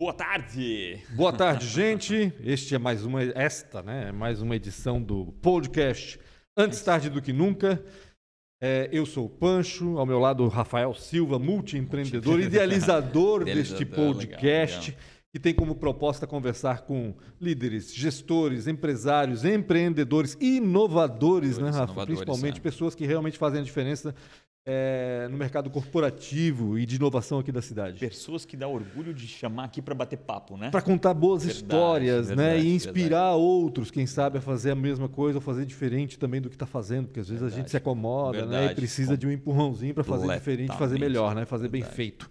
Boa tarde! Boa tarde, gente. Este é mais uma, esta, né? É mais uma edição do podcast Antes Tarde do Que Nunca. É, eu sou o Pancho, ao meu lado o Rafael Silva, multiempreendedor, idealizador deste podcast, legal, legal. que tem como proposta conversar com líderes, gestores, empresários, empreendedores, inovadores, né, Rafa? Inovadores, Principalmente é. pessoas que realmente fazem a diferença é, no mercado corporativo e de inovação aqui da cidade. Pessoas que dá orgulho de chamar aqui para bater papo, né? Para contar boas verdade, histórias, verdade, né? E inspirar verdade. outros, quem sabe, a fazer a mesma coisa ou fazer diferente também do que está fazendo, porque às vezes a gente se acomoda, né? E precisa de um empurrãozinho para fazer diferente, fazer melhor, né? Fazer bem feito.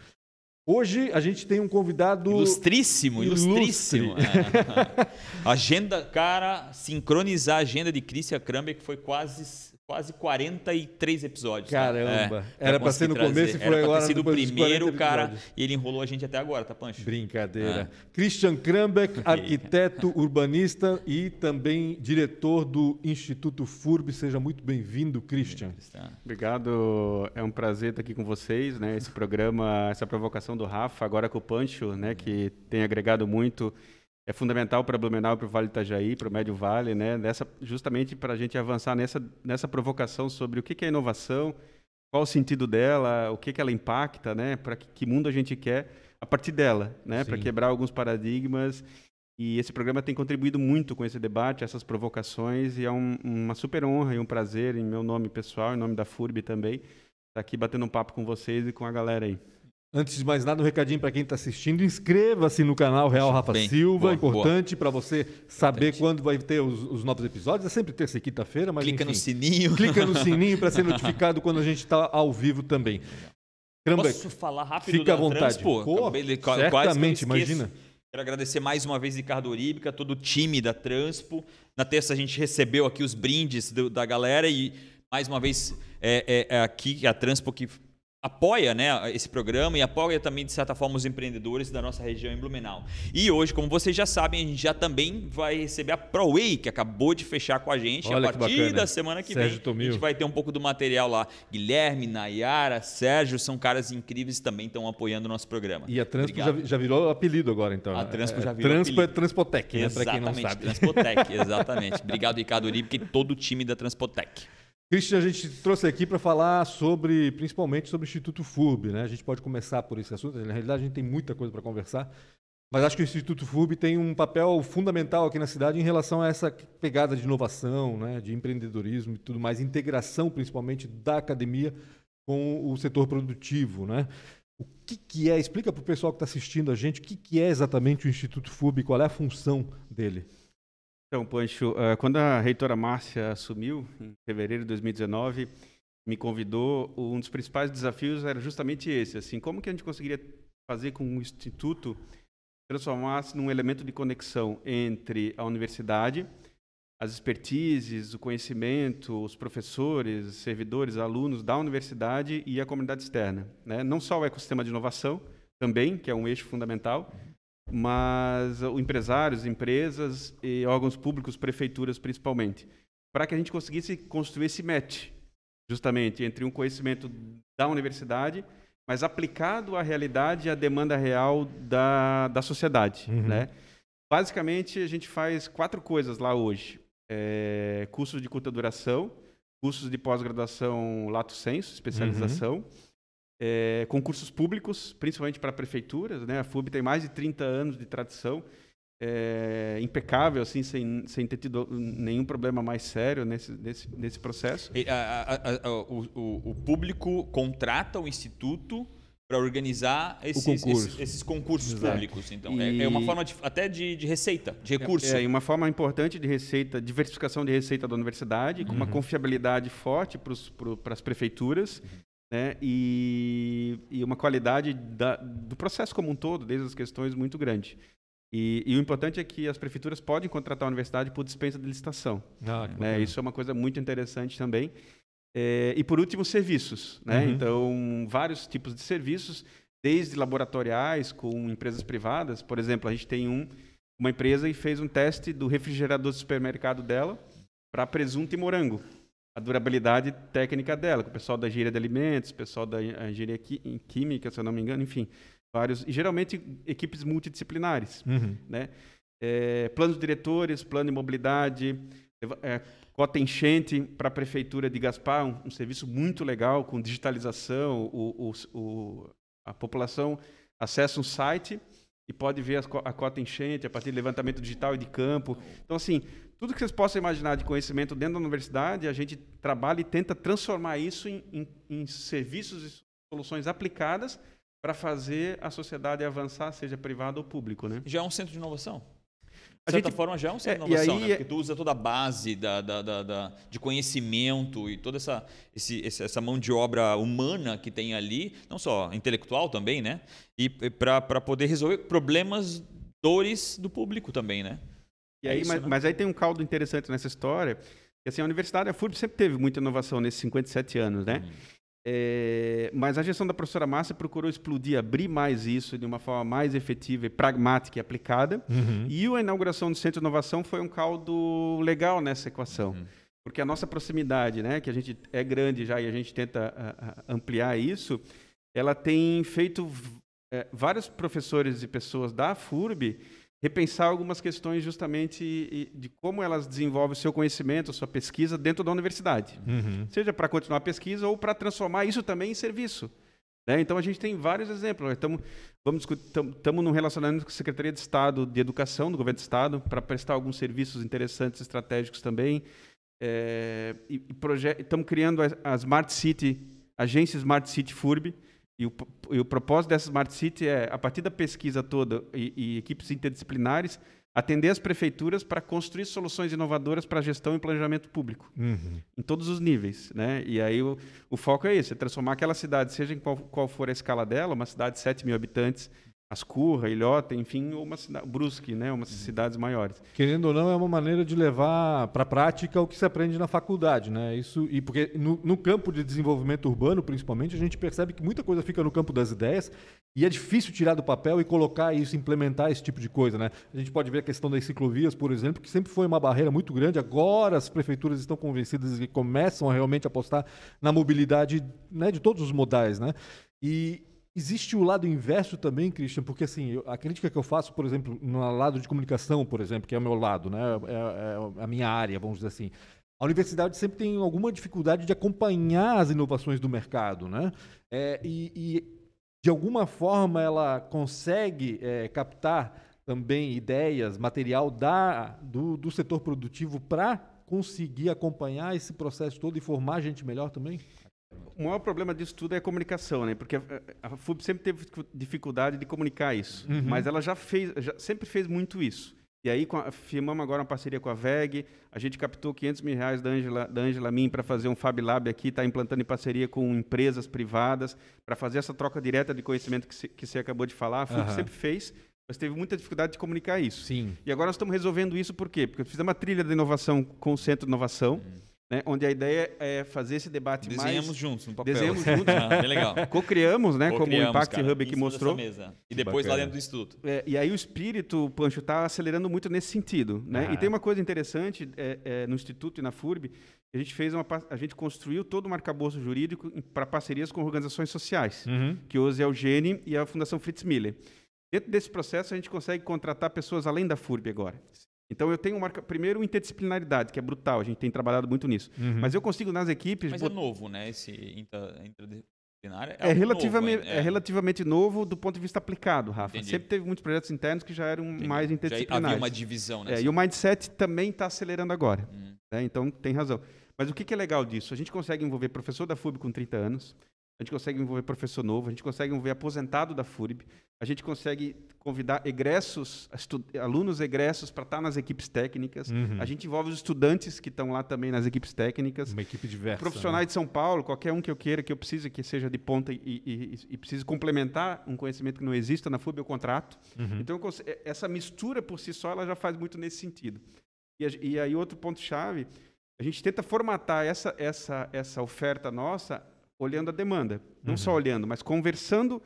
Hoje a gente tem um convidado ilustríssimo, ilustríssimo. É. agenda, cara, sincronizar a agenda de Christian Kramber que foi quase quase 43 episódios. Tá? Caramba. É, Era para ser no trazer. começo e foi Era agora. Era sido o primeiro, cara. E ele enrolou a gente até agora, tá, Pancho? Brincadeira. É. Christian Krambeck, arquiteto, urbanista e também diretor do Instituto FURB. Seja muito bem-vindo, Christian. Obrigado. É um prazer estar aqui com vocês, né? Esse programa, essa provocação do Rafa, agora com o Pancho, né? Que tem agregado muito é fundamental para Blumenau para o Vale Itajaí, para o Médio Vale, né? Nessa, justamente para a gente avançar nessa, nessa provocação sobre o que, que é inovação, qual o sentido dela, o que, que ela impacta, né? Para que, que, mundo a gente quer a partir dela, né? Para quebrar alguns paradigmas. E esse programa tem contribuído muito com esse debate, essas provocações, e é um, uma super honra e um prazer, em meu nome pessoal, em nome da FURB também, estar aqui batendo um papo com vocês e com a galera aí. Antes de mais nada, um recadinho para quem está assistindo: inscreva-se no canal Real Rafa Bem, Silva. Boa, importante para você saber importante. quando vai ter os, os, novos episódios. É sempre terça e quinta-feira, mas. Clica enfim, no sininho. Clica no sininho para ser notificado quando a gente está ao vivo também. Posso falar rápido Fica à vontade. Transpo? Pô, certamente, imagina. Quero agradecer mais uma vez Ricardo Oríbica, todo o time da Transpo. Na terça a gente recebeu aqui os brindes do, da galera e mais uma vez é, é, é aqui a Transpo que apoia né, esse programa e apoia também, de certa forma, os empreendedores da nossa região em Blumenau. E hoje, como vocês já sabem, a gente já também vai receber a ProWay, que acabou de fechar com a gente. Olha a partir da semana que Sérgio vem, Tomil. a gente vai ter um pouco do material lá. Guilherme, Nayara, Sérgio, são caras incríveis que também estão apoiando o nosso programa. E a Transpo já, já, virou apelido agora, então. A Transpo é, já virou Transpo apelido. é Transpotec, né, para quem não sabe. Transpotec, exatamente. Obrigado, Ricardo Uribe, e todo o time da Transpotec. Christian, a gente trouxe aqui para falar sobre, principalmente sobre o Instituto FURB, né? A gente pode começar por esse assunto. Na realidade, a gente tem muita coisa para conversar, mas acho que o Instituto FURB tem um papel fundamental aqui na cidade em relação a essa pegada de inovação, né? De empreendedorismo e tudo mais, integração, principalmente da academia com o setor produtivo, né? O que, que é? Explica para o pessoal que está assistindo a gente o que, que é exatamente o Instituto FURB, qual é a função dele. Então, Pancho, eh, quando a reitora Márcia assumiu, em fevereiro de 2019, me convidou, um dos principais desafios era justamente esse, assim, como que a gente conseguiria fazer com o Instituto transformar-se num elemento de conexão entre a universidade, as expertises, o conhecimento, os professores, servidores, alunos da universidade e a comunidade externa. Né? Não só o ecossistema de inovação, também, que é um eixo fundamental, mas o empresários, empresas e órgãos públicos, prefeituras principalmente, para que a gente conseguisse construir esse match, justamente entre um conhecimento da universidade, mas aplicado à realidade e à demanda real da, da sociedade, uhum. né? Basicamente, a gente faz quatro coisas lá hoje. É, cursos de curta duração, cursos de pós-graduação lato senso, especialização, uhum é, concursos públicos, principalmente para prefeituras. Né? A FUB tem mais de 30 anos de tradição, é, impecável, assim, sem, sem ter tido nenhum problema mais sério nesse, nesse, nesse processo. E, a, a, a, o, o, público contrata o Instituto para organizar esses, concurso. esses, esses concursos Exato. públicos. Então, e... é, é, uma forma de, até de, de, receita, de recurso. É, é, uma forma importante de receita, diversificação de receita da universidade, uhum. com uma uhum. confiabilidade forte para as prefeituras. Uhum né? e, e uma qualidade da, do processo como um todo, desde as questões, muito grande. E, e, o importante é que as prefeituras podem contratar a universidade por dispensa de licitação. Ah, né? Isso é uma coisa muito interessante também. É, e por último, serviços. Né? Uhum. Então, vários tipos de serviços, desde laboratoriais com empresas privadas. Por exemplo, a gente tem um, uma empresa e fez um teste do refrigerador do supermercado dela para presunto e morango a durabilidade técnica dela, com o pessoal da engenharia de alimentos, o pessoal da engenharia química, se eu não me engano, enfim. vários e geralmente equipes multidisciplinares, Uhum. né? É, planos diretores, plano de mobilidade, é, cota enchente para a prefeitura de Gaspar, um, um, serviço muito legal com digitalização, o, o, o, a população acessa um site e pode ver as, a cota enchente a partir de levantamento digital e de campo. Então, assim, tudo que vocês possam imaginar de conhecimento dentro da universidade, a gente trabalha e tenta transformar isso em, em, em serviços e soluções aplicadas para fazer a sociedade avançar, seja privado ou público, né? Já é um centro de inovação. De certa gente- forma, já é um centro É, de inovação, aí né? é- Porque tu usa toda a base da, da- da- da- de conhecimento e toda essa, esse- essa mão de obra humana que tem ali, não só intelectual também, né? E para poder resolver problemas, dores do público também, né? E É aí, isso, mas, né? mas aí tem um caldo interessante nessa história, que assim, a universidade, a FURB sempre teve muita inovação nesses 57 anos, né? É, mas a gestão da professora Márcia procurou explodir, abrir mais isso de uma forma mais efetiva e pragmática e aplicada. Uhum. E a inauguração do Centro de Inovação foi um caldo legal nessa equação. Uhum. Porque a nossa proximidade, né, que a gente é grande já e a gente tenta a- a- ampliar isso, ela tem feito é, vários professores e pessoas da FURB repensar algumas questões justamente de como elas desenvolvem o seu conhecimento, a sua pesquisa dentro da universidade. Uhum. Seja para continuar a pesquisa ou para transformar isso também em serviço. né? Então a gente tem vários exemplos. Estamos vamos estamos num relacionamento com a Secretaria de Estado de Educação do Governo do Estado para prestar alguns serviços interessantes estratégicos também. É, e estamos criando a, a Smart City, agência Smart City FURB. E o, e o propósito dessa Smart City é, a partir da pesquisa toda e, e equipes interdisciplinares, atender as prefeituras para construir soluções inovadoras para gestão e planejamento público Uhum. em todos os níveis, né? E aí o, o foco é esse, é transformar aquela cidade, seja em qual, qual for a escala dela, uma cidade de 7 mil habitantes, Ascurra, Ilhota, enfim, ou uma cidade, Brusque, né? Umas cidades maiores. Querendo ou não, é uma maneira de levar para a prática o que se aprende na faculdade, né? Isso, e porque no, no campo de desenvolvimento urbano, principalmente, a gente percebe que muita coisa fica no campo das ideias e é difícil tirar do papel e colocar isso, implementar esse tipo de coisa, né? A gente pode ver a questão das ciclovias, por exemplo, que sempre foi uma barreira muito grande. Agora as prefeituras estão convencidas e começam a realmente apostar na mobilidade né, de todos os modais, né? E Existe o lado inverso também, Christian, porque assim, eu- a crítica que eu faço, por exemplo, no lado de comunicação, por exemplo, que é o meu lado, né, é, é a minha área, vamos dizer assim. A universidade sempre tem alguma dificuldade de acompanhar as inovações do mercado, né? É, e, e, de alguma forma ela consegue é, captar também ideias, material da, do, do setor produtivo para conseguir acompanhar esse processo todo e formar gente melhor também? O maior problema disso tudo é a comunicação, né? Porque a, a FUB sempre teve dificuldade de comunicar isso, Uhum. mas ela já fez, já sempre fez muito isso. E aí a- firmamos agora uma parceria com a VEG, a gente captou 500 mil reais da Angela, da Angela Min para fazer um Fab Lab aqui, está implantando em parceria com empresas privadas para fazer essa troca direta de conhecimento que, se, que você acabou de falar. A FUB Aham. sempre fez, mas teve muita dificuldade de comunicar isso. Sim. E agora nós estamos resolvendo isso por quê? Porque fizemos uma trilha de inovação com o Centro de Inovação, né, onde a ideia é fazer esse debate Desenhamos mais... juntos no papel. Desenhamos juntos. Ah, bem legal. Co-criamos, né? como o Impact cara, Hub que mostrou. mesa. E depois lá dentro do instituto. É, e aí o espírito, Pancho, está acelerando muito nesse sentido. Né? Ah. E tem uma coisa interessante é, é, no Instituto e na FURB, a gente fez uma, a gente construiu todo um arcabouço jurídico para parcerias com organizações sociais, Uhum. que hoje é o Gene e a Fundação Fritz Miller. Dentro desse processo, a gente consegue contratar pessoas além da FURB agora. Então, eu tenho marca... primeiro interdisciplinaridade, que é brutal, a gente tem trabalhado muito nisso. Uhum. Mas eu consigo nas equipes... Mas bot- é novo, né? Esse inter- interdisciplinar. É, algo relativamente, novo, é relativamente novo do ponto de vista aplicado, Rafa. Entendi. Sempre teve muitos projetos internos que já eram Entendi. mais Já interdisciplinares. havia uma divisão, né? É, e o mindset também está acelerando agora. Hum. né? Então, tem razão. Mas o que, que é legal disso? A gente consegue envolver professor da FURB com 30 anos, a gente consegue envolver professor novo, a gente consegue envolver aposentado da FURB, a gente consegue convidar egressos, alunos egressos para estar nas equipes técnicas, Uhum. a gente envolve os estudantes que estão lá também nas equipes técnicas, Uma equipe diversa. profissionais de São Paulo, qualquer um que eu queira, que eu precise, que seja de ponta e, e, e precise complementar um conhecimento que não exista na FUB, eu contrato. né? Uhum. Então, eh, essa mistura por si só, ela já faz muito nesse sentido. E, e aí, outro ponto-chave, a gente tenta formatar essa, essa, essa oferta nossa olhando a demanda. Não Uhum. só olhando, mas conversando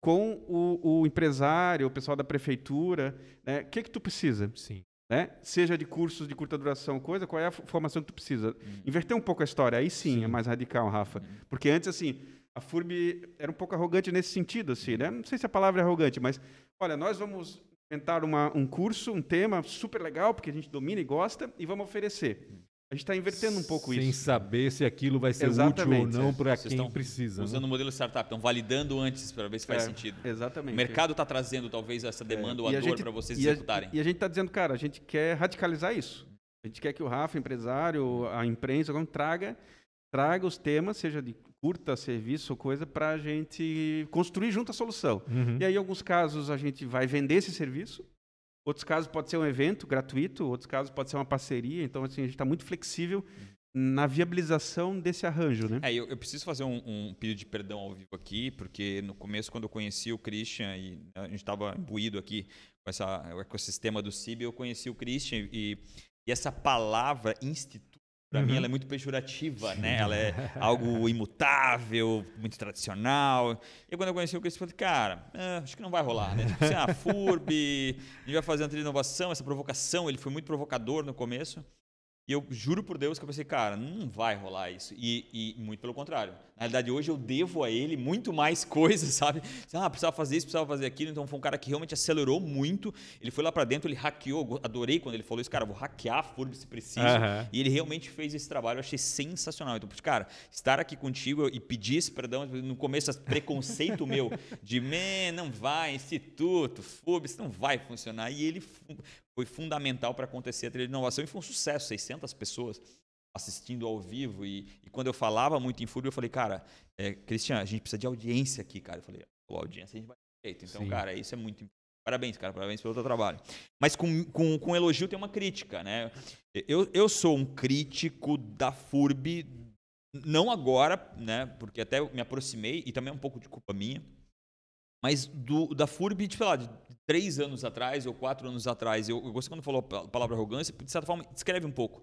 com o, o empresário, o pessoal da prefeitura. né? O que, que tu precisa? Sim. né? Seja de cursos de curta duração, coisa, qual é a formação que tu precisa? Inverter um pouco a história, aí sim, é mais radical, Rafa. Porque antes, assim, a FURB era um pouco arrogante nesse sentido, assim, né? Não sei se a palavra é arrogante, mas, olha, nós vamos inventar uma, um curso, um tema super legal, porque a gente domina e gosta, e vamos oferecer. A gente está invertendo um pouco Sem isso. saber se aquilo vai ser Exatamente, útil ou não é. para quem estão precisa. né? Usando o modelo startup, estão validando antes para ver se faz É, sentido. Exatamente. O mercado está trazendo talvez essa demanda ou E a a dor para vocês e a- executarem. E a gente está dizendo, cara, a gente quer radicalizar isso. A gente quer que o Rafa, empresário, a imprensa, traga, traga os temas, seja de curta, serviço ou coisa, para a gente construir junto a solução. Uhum. E aí, em alguns casos, a gente vai vender esse serviço. Outros casos pode ser um evento gratuito, outros casos pode ser uma parceria. Então, assim, a gente está muito flexível na viabilização desse arranjo, né? É, eu, eu preciso fazer um, um pedido de perdão ao vivo aqui, porque no começo, quando eu conheci o Christian e a gente estava imbuído aqui com essa, o ecossistema do CIB, eu conheci o Christian e, e essa palavra instituto, para mim, Uhum. ela é muito pejorativa, né? Ela é algo imutável, muito tradicional. E quando eu conheci o Christian, eu falei, cara, é, acho que não vai rolar, né? Tipo assim, ah, FURB, a gente vai fazer uma inovação, essa provocação, ele foi muito provocador no começo. E eu juro por Deus que eu pensei, cara, não vai rolar isso. E, e muito pelo contrário. Na realidade, hoje eu devo a ele muito mais coisas, sabe? Ah, precisava fazer isso, precisava fazer aquilo. Então foi um cara que realmente acelerou muito. Ele foi lá para dentro, ele hackeou. Adorei quando ele falou isso, cara, vou hackear a FURB se preciso. Aham. E ele realmente fez esse trabalho, eu achei sensacional. Então, cara, estar aqui contigo e pedir esse perdão, no começo, esse preconceito meu de, man, não vai, instituto, FURB, isso não vai funcionar. E ele foi fundamental para acontecer a trilha de inovação e foi um sucesso, 600 pessoas assistindo ao vivo. E, e quando eu falava muito em FURB, eu falei, cara, é, Cristian, a gente precisa de audiência aqui, cara. Eu falei, audiência a gente vai ter jeito. Então, Sim. cara, isso é muito importante. Parabéns, cara, parabéns pelo teu trabalho. Mas com, com, com elogio tem uma crítica, né? Eu, eu sou um crítico da FURB, não agora, né? Porque até me aproximei, e também é um pouco de culpa minha, mas do, da FURB, tipo, lá, de três anos atrás ou quatro anos atrás. Eu, eu gostei quando falou a palavra arrogância, de certa forma, descreve um pouco.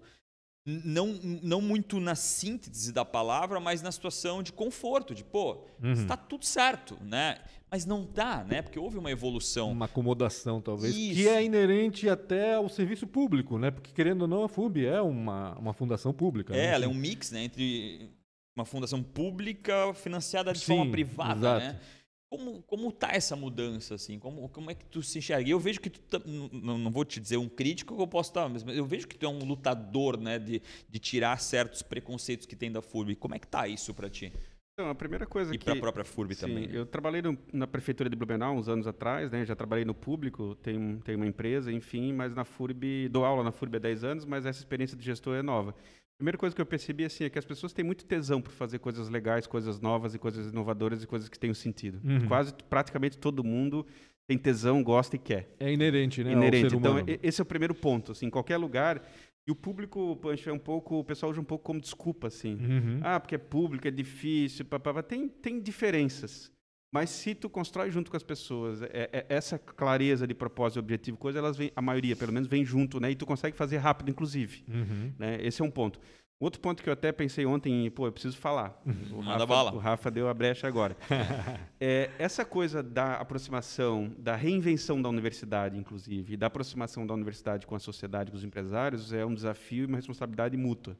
Não, não muito na síntese da palavra, mas na situação de conforto, de, pô, Uhum. está tudo certo, né? Mas não tá, né? Porque houve uma evolução. Uma acomodação, talvez, que Isso. é inerente até ao serviço público, né? Porque, querendo ou não, a FUB é uma, uma fundação pública. É, né? ela é um mix, né, entre uma fundação pública financiada de Sim, forma privada, exato. né? Como, como tá essa mudança, assim? Como, como é que tu se enxerga? E Eu vejo que tu, tá- n- n- não vou te dizer um crítico que eu posso estar, mas eu vejo que tu é um lutador, né, de, de tirar certos preconceitos que tem da FURB. Como é que tá isso para ti? Então, a primeira coisa E que... para a própria FURB Sim, também. né? Eu trabalhei no- na prefeitura de Blumenau uns anos atrás, né? Já trabalhei no público, tenho, tenho uma empresa, enfim, mas na FURB, dou aula na FURB há 10 anos, mas essa experiência de gestor é nova. Primeira coisa que eu percebi assim, é que as pessoas têm muito tesão por fazer coisas legais, coisas novas e coisas inovadoras e coisas que tenham sentido. Uhum. Quase, praticamente todo mundo tem tesão, gosta e quer. É inerente, né? inerente. Então, esse é o primeiro ponto. Assim, em qualquer lugar. E o público, Pancho, é um pouco. O pessoal usa um pouco como desculpa, assim. Uhum. Ah, porque é público, é difícil, papapá. Tem, tem diferenças. Mas se tu constrói junto com as pessoas, é, é- essa clareza de propósito e objetivo, coisa, elas vêm, a maioria, pelo menos, vem junto, né? E tu consegue fazer rápido, inclusive. Uhum. Né? Esse é um ponto. Outro ponto que eu até pensei ontem, pô, eu preciso falar. O Manda Rafa, bala. O Rafa deu a brecha agora. É, essa coisa da aproximação, da reinvenção da universidade, inclusive, e da aproximação da universidade com a sociedade, com os empresários, é um desafio e uma responsabilidade mútua.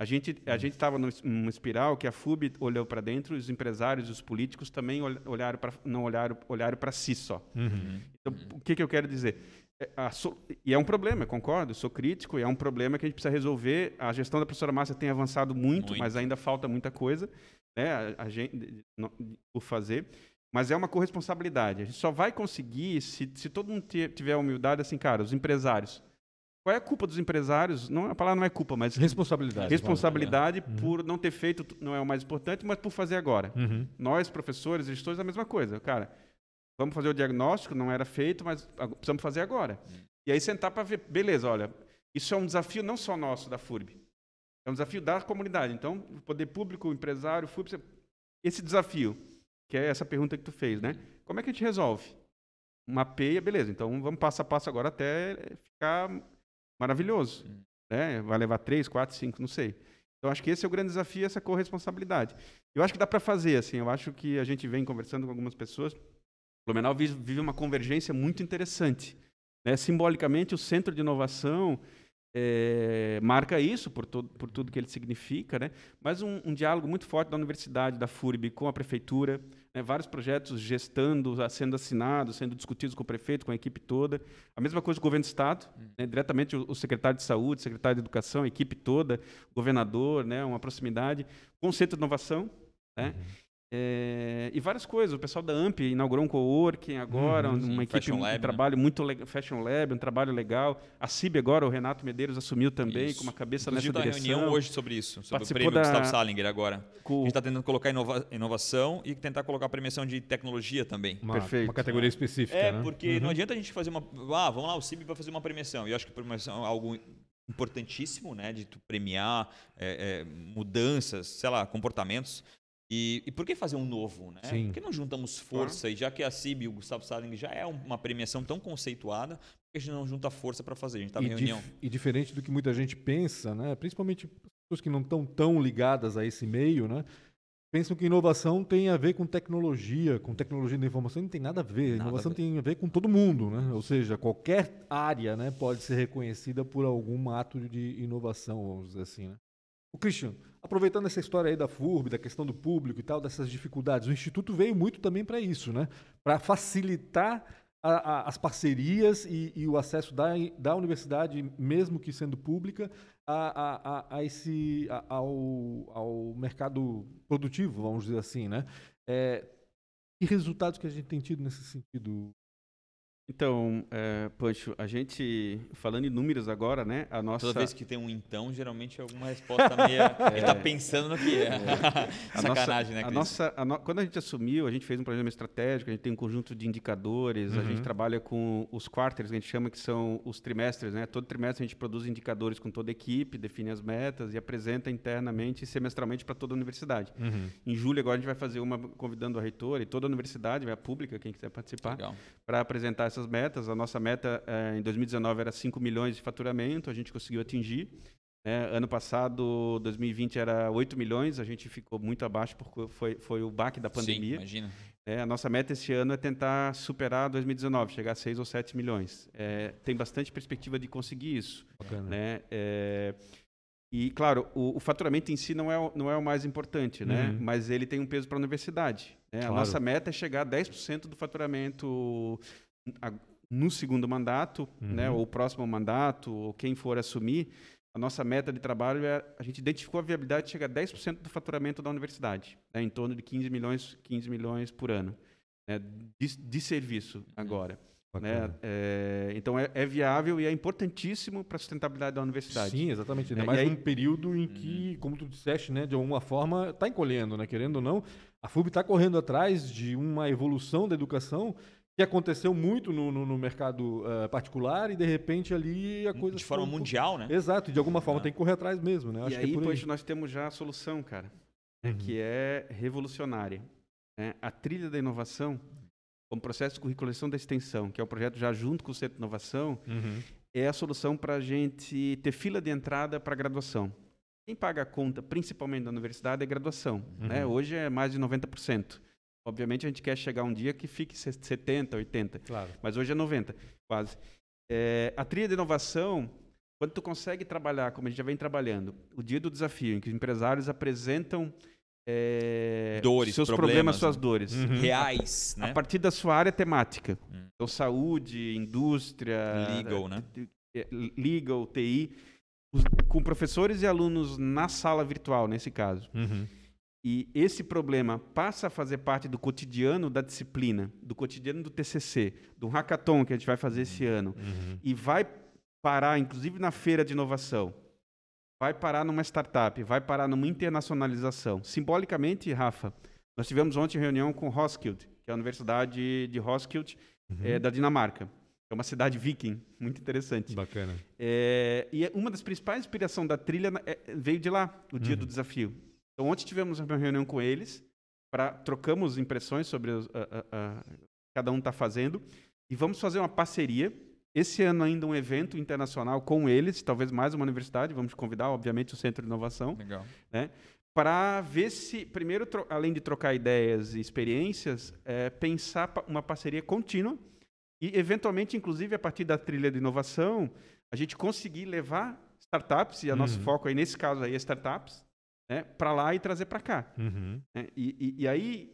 A gente a gente estava numa espiral que a FUB olhou para dentro, os empresários e os políticos também ol- olharam para não olharam olharam para si só. Uhum. Então, o que, que eu quero dizer? É, a so- E é um problema, concordo, sou crítico, e é um problema que a gente precisa resolver. A gestão da professora Márcia tem avançado muito, Muito. mas ainda falta muita coisa né, a, a gente, por fazer. Mas é uma corresponsabilidade. A gente só vai conseguir se, se todo mundo ti- tiver a humildade, assim, cara, os empresários. Qual é a culpa dos empresários? Não, a palavra não é culpa, mas Responsabilidade. responsabilidade por não ter feito, não é o mais importante, mas por fazer agora. Uhum. Nós, professores, gestores, a mesma coisa. Cara, vamos fazer o diagnóstico, não era feito, mas precisamos fazer agora. E aí sentar para ver, beleza, olha, isso é um desafio não só nosso, da FURB. É um desafio da comunidade. Então, o poder público, o empresário, o FURB, esse desafio, que é essa pergunta que tu fez, né? Como é que a gente resolve? Mapeia, beleza. Então, vamos passo a passo agora até ficar maravilhoso. Né? Vai levar três, quatro, cinco, não sei. Então, acho que esse é o grande desafio, essa corresponsabilidade. Eu acho que dá para fazer, assim. Eu acho que a gente vem conversando com algumas pessoas. Blumenau vive, vive uma convergência muito interessante. Né? Simbolicamente, o centro de inovação é, marca isso por, todo, por tudo que ele significa, né? mas um, um, diálogo muito forte da universidade, da FURB com a prefeitura, né? vários projetos gestando, sendo assinados, sendo discutidos com o prefeito, com a equipe toda. A mesma coisa com o governo do Estado, hum. né? diretamente o, o, secretário de Saúde, secretário de Educação, a equipe toda, governador, né? uma proximidade, com o Centro de Inovação, né? Uhum. É, e várias coisas. O pessoal da AMP inaugurou um coworking agora, uhum, uma equipe de né? trabalho né? muito legal, Fashion Lab, um trabalho legal. A CIB agora, o Renato Medeiros assumiu também, isso. com uma cabeça Inclusive, nessa direção. reunião hoje sobre isso, sobre Participou o prêmio da... Gustavo Salinger agora. Com... A gente está tentando colocar inova... inovação e tentar colocar a premiação de tecnologia também. Uma, Perfeito. Uma categoria específica, É, né? porque uhum. não adianta a gente fazer uma... Ah, vamos lá, o CIB vai fazer uma premiação. E eu acho que a premiação é algo importantíssimo, né, de tu premiar é, é, mudanças, sei lá, comportamentos, e, e, por que fazer um novo? Né? Sim. Por que não juntamos força? Claro. E já que a CIB e o Gustavo Saling já é uma premiação tão conceituada, por que a gente não junta força para fazer? A gente está em reunião. Dif e diferente do que muita gente pensa, né? principalmente pessoas que não estão tão ligadas a esse meio, né? pensam que inovação tem a ver com tecnologia, com tecnologia da informação, não tem nada a ver. Nada inovação a ver. tem a ver com todo mundo, né? Ou seja, qualquer área, né, pode ser reconhecida por algum ato de inovação, vamos dizer assim, né? O Christian, aproveitando essa história aí da FURB, da questão do público e tal, dessas dificuldades, o Instituto veio muito também para isso, né? Para facilitar a, a, as parcerias e, e, o acesso da, da universidade, mesmo que sendo pública, a, a esse, ao, ao mercado produtivo, vamos dizer assim, né? É, que resultados que a gente tem tido nesse sentido, então, é, Pancho, a gente, falando em números agora, né? A nossa... Toda vez que tem um então, geralmente é alguma resposta meio... é. Ele tá pensando no que é. é. Sacanagem, né, Cris? A nossa, a no... Quando a gente assumiu, a gente fez um programa estratégico, a gente tem um conjunto de indicadores, uhum. a gente uhum. trabalha com os quarters, que a gente chama que são os trimestres, né? Todo trimestre a gente produz indicadores com toda a equipe, define as metas e apresenta internamente e semestralmente para toda a universidade. Uhum. Em julho agora a gente vai fazer uma convidando a reitora e toda a universidade, vai a pública, quem quiser participar, para apresentar essas essas metas. A nossa meta é, em 2019 era 5 milhões de faturamento, a gente conseguiu atingir. É, ano passado, 2020, era 8 milhões, a gente ficou muito abaixo porque foi, foi o baque da pandemia. Sim, imagina. É, a nossa meta esse ano é tentar superar 2019, chegar a 6 ou 7 milhões. É, tem bastante perspectiva de conseguir isso. Bacana. Né? É, e, claro, o, o, faturamento em si não é, não é o mais importante, né? Uhum. mas ele tem um peso para a universidade. Né? Claro. A nossa meta é chegar a 10% do faturamento no segundo mandato, uhum. né, ou próximo mandato, ou quem for assumir, a nossa meta de trabalho é a gente identificou a viabilidade de chegar a 10% do faturamento da universidade, né, em torno de 15 milhões, 15 milhões por ano né, de, de, serviço agora. Né? É, então é, é, viável e é importantíssimo para a sustentabilidade da universidade. Sim, exatamente. Ainda é, mais aí... um período em que, uhum. como tu disseste, né, de alguma forma está encolhendo, né? querendo ou não, a FUB está correndo atrás de uma evolução da educação que aconteceu muito no, no, no mercado uh, particular e de repente ali a coisa de forma um mundial, né? Exato, de alguma forma ah. tem que correr atrás mesmo, né? Acho e aí, é pois, nós temos já a solução, cara, uhum. que é revolucionária. Né? A trilha da inovação, como processo de curriculação da extensão, que é o projeto já junto com o Centro de Inovação, uhum. é a solução para a gente ter fila de entrada para a graduação. Quem paga a conta, principalmente da universidade, é graduação. Né? Uhum. Né? Hoje é mais de 90%. Obviamente a gente quer chegar um dia que fique 70, 80. Claro. Mas hoje é 90, quase. É, a trilha de inovação, quando tu consegue trabalhar, como a gente já vem trabalhando, o dia do desafio, em que os empresários apresentam é, dores, seus problemas, problemas suas né? dores. Uhum. Reais. A, né? a, partir da sua área temática. Uhum. Então, saúde, indústria. Legal, né? Legal, TI. Os, com professores e alunos na sala virtual, nesse caso. Uhum e esse problema passa a fazer parte do cotidiano da disciplina, do cotidiano do TCC, do hackathon que a gente vai fazer esse uhum. ano, uhum. e vai parar, inclusive na feira de inovação, vai parar numa startup, vai parar numa internacionalização. Simbolicamente, Rafa, nós tivemos ontem reunião com Roskilde, que é a Universidade de Roskilde uhum. é, da Dinamarca. É uma cidade viking, muito interessante. Bacana. É, e uma das principais inspirações da trilha é, veio de lá, o dia uhum. do desafio. Então, ontem tivemos uma reunião com eles, para trocamos impressões sobre a, a, cada um está fazendo, e vamos fazer uma parceria. Esse ano ainda um evento internacional com eles, talvez mais uma universidade, vamos convidar, obviamente, o Centro de Inovação. Legal. Né? Para ver se, primeiro, além de trocar ideias e experiências, é, pensar uma parceria contínua e, eventualmente, inclusive, a partir da trilha de inovação, a gente conseguir levar startups, e o nosso Uhum. foco aí, nesse caso aí, é startups, né, para lá e trazer para cá. Uhum. né? E, e- e aí,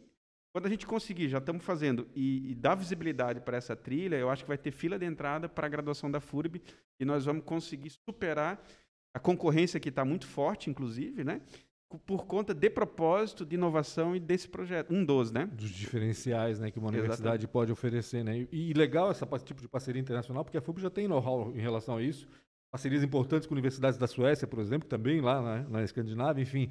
quando a gente conseguir, já estamos fazendo, e, e dar visibilidade para essa trilha, eu acho que vai ter fila de entrada para a graduação da FURB e nós vamos conseguir superar a concorrência que está muito forte, inclusive, né? Por conta de propósito, de inovação e desse projeto. Um dos, né? Dos diferenciais né, que uma Exatamente. universidade pode oferecer. Né? E, e legal esse tipo de parceria internacional, porque a FUB já tem know-how em relação a isso. Parcerias importantes com universidades da Suécia, por exemplo, também lá na, na Escandinávia, enfim.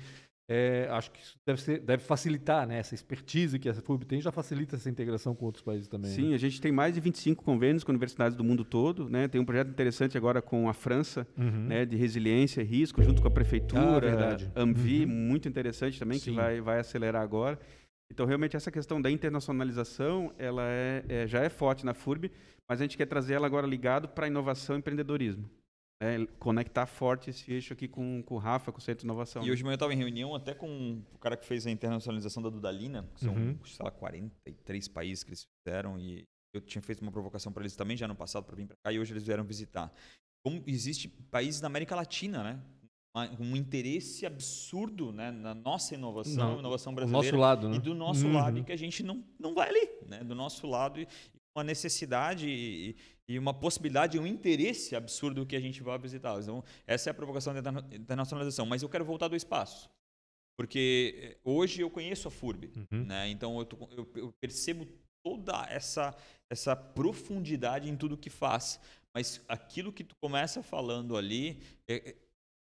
é, acho que isso deve, ser- deve facilitar né, essa expertise que a FUB tem, já facilita essa integração com outros países também. né? Sim, a gente tem mais de 25 convênios com universidades do mundo todo, né? Tem um projeto interessante agora com a França, Uhum. né, de resiliência e risco, junto com a prefeitura, Ah. Amvi, Uhum. muito interessante também, que vai, vai acelerar agora. Então, realmente, essa questão da internacionalização, ela é, é- já é forte na FURB, mas a gente quer trazer ela agora ligado para inovação e empreendedorismo. Né? Conectar forte esse eixo aqui com, com o Rafa, com o Centro de Inovação. E hoje de manhã eu estava em reunião até com o cara que fez a internacionalização da Dudalina, que são, Uhum. sei lá, 43 países que eles fizeram, e eu tinha feito uma provocação para eles também já no passado para vir para cá, e hoje eles vieram visitar. Como existe países na América Latina, né? Um interesse absurdo né, na nossa inovação, Não, inovação Do brasileira. nosso lado, né? E do nosso Uhum. lado, e que a gente não, não vai ali, né? Do nosso lado, e uma necessidade e, e uma possibilidade, um interesse absurdo que a gente vai visitar. Então, essa é a provocação da interna- internacionalização. Mas eu quero voltar do espaço. Porque eh, hoje eu conheço a FURB, Uhum. né? Então eu, tô- eu- eu percebo toda essa, essa profundidade em tudo que faz. Mas aquilo que tu começa falando ali, é- é-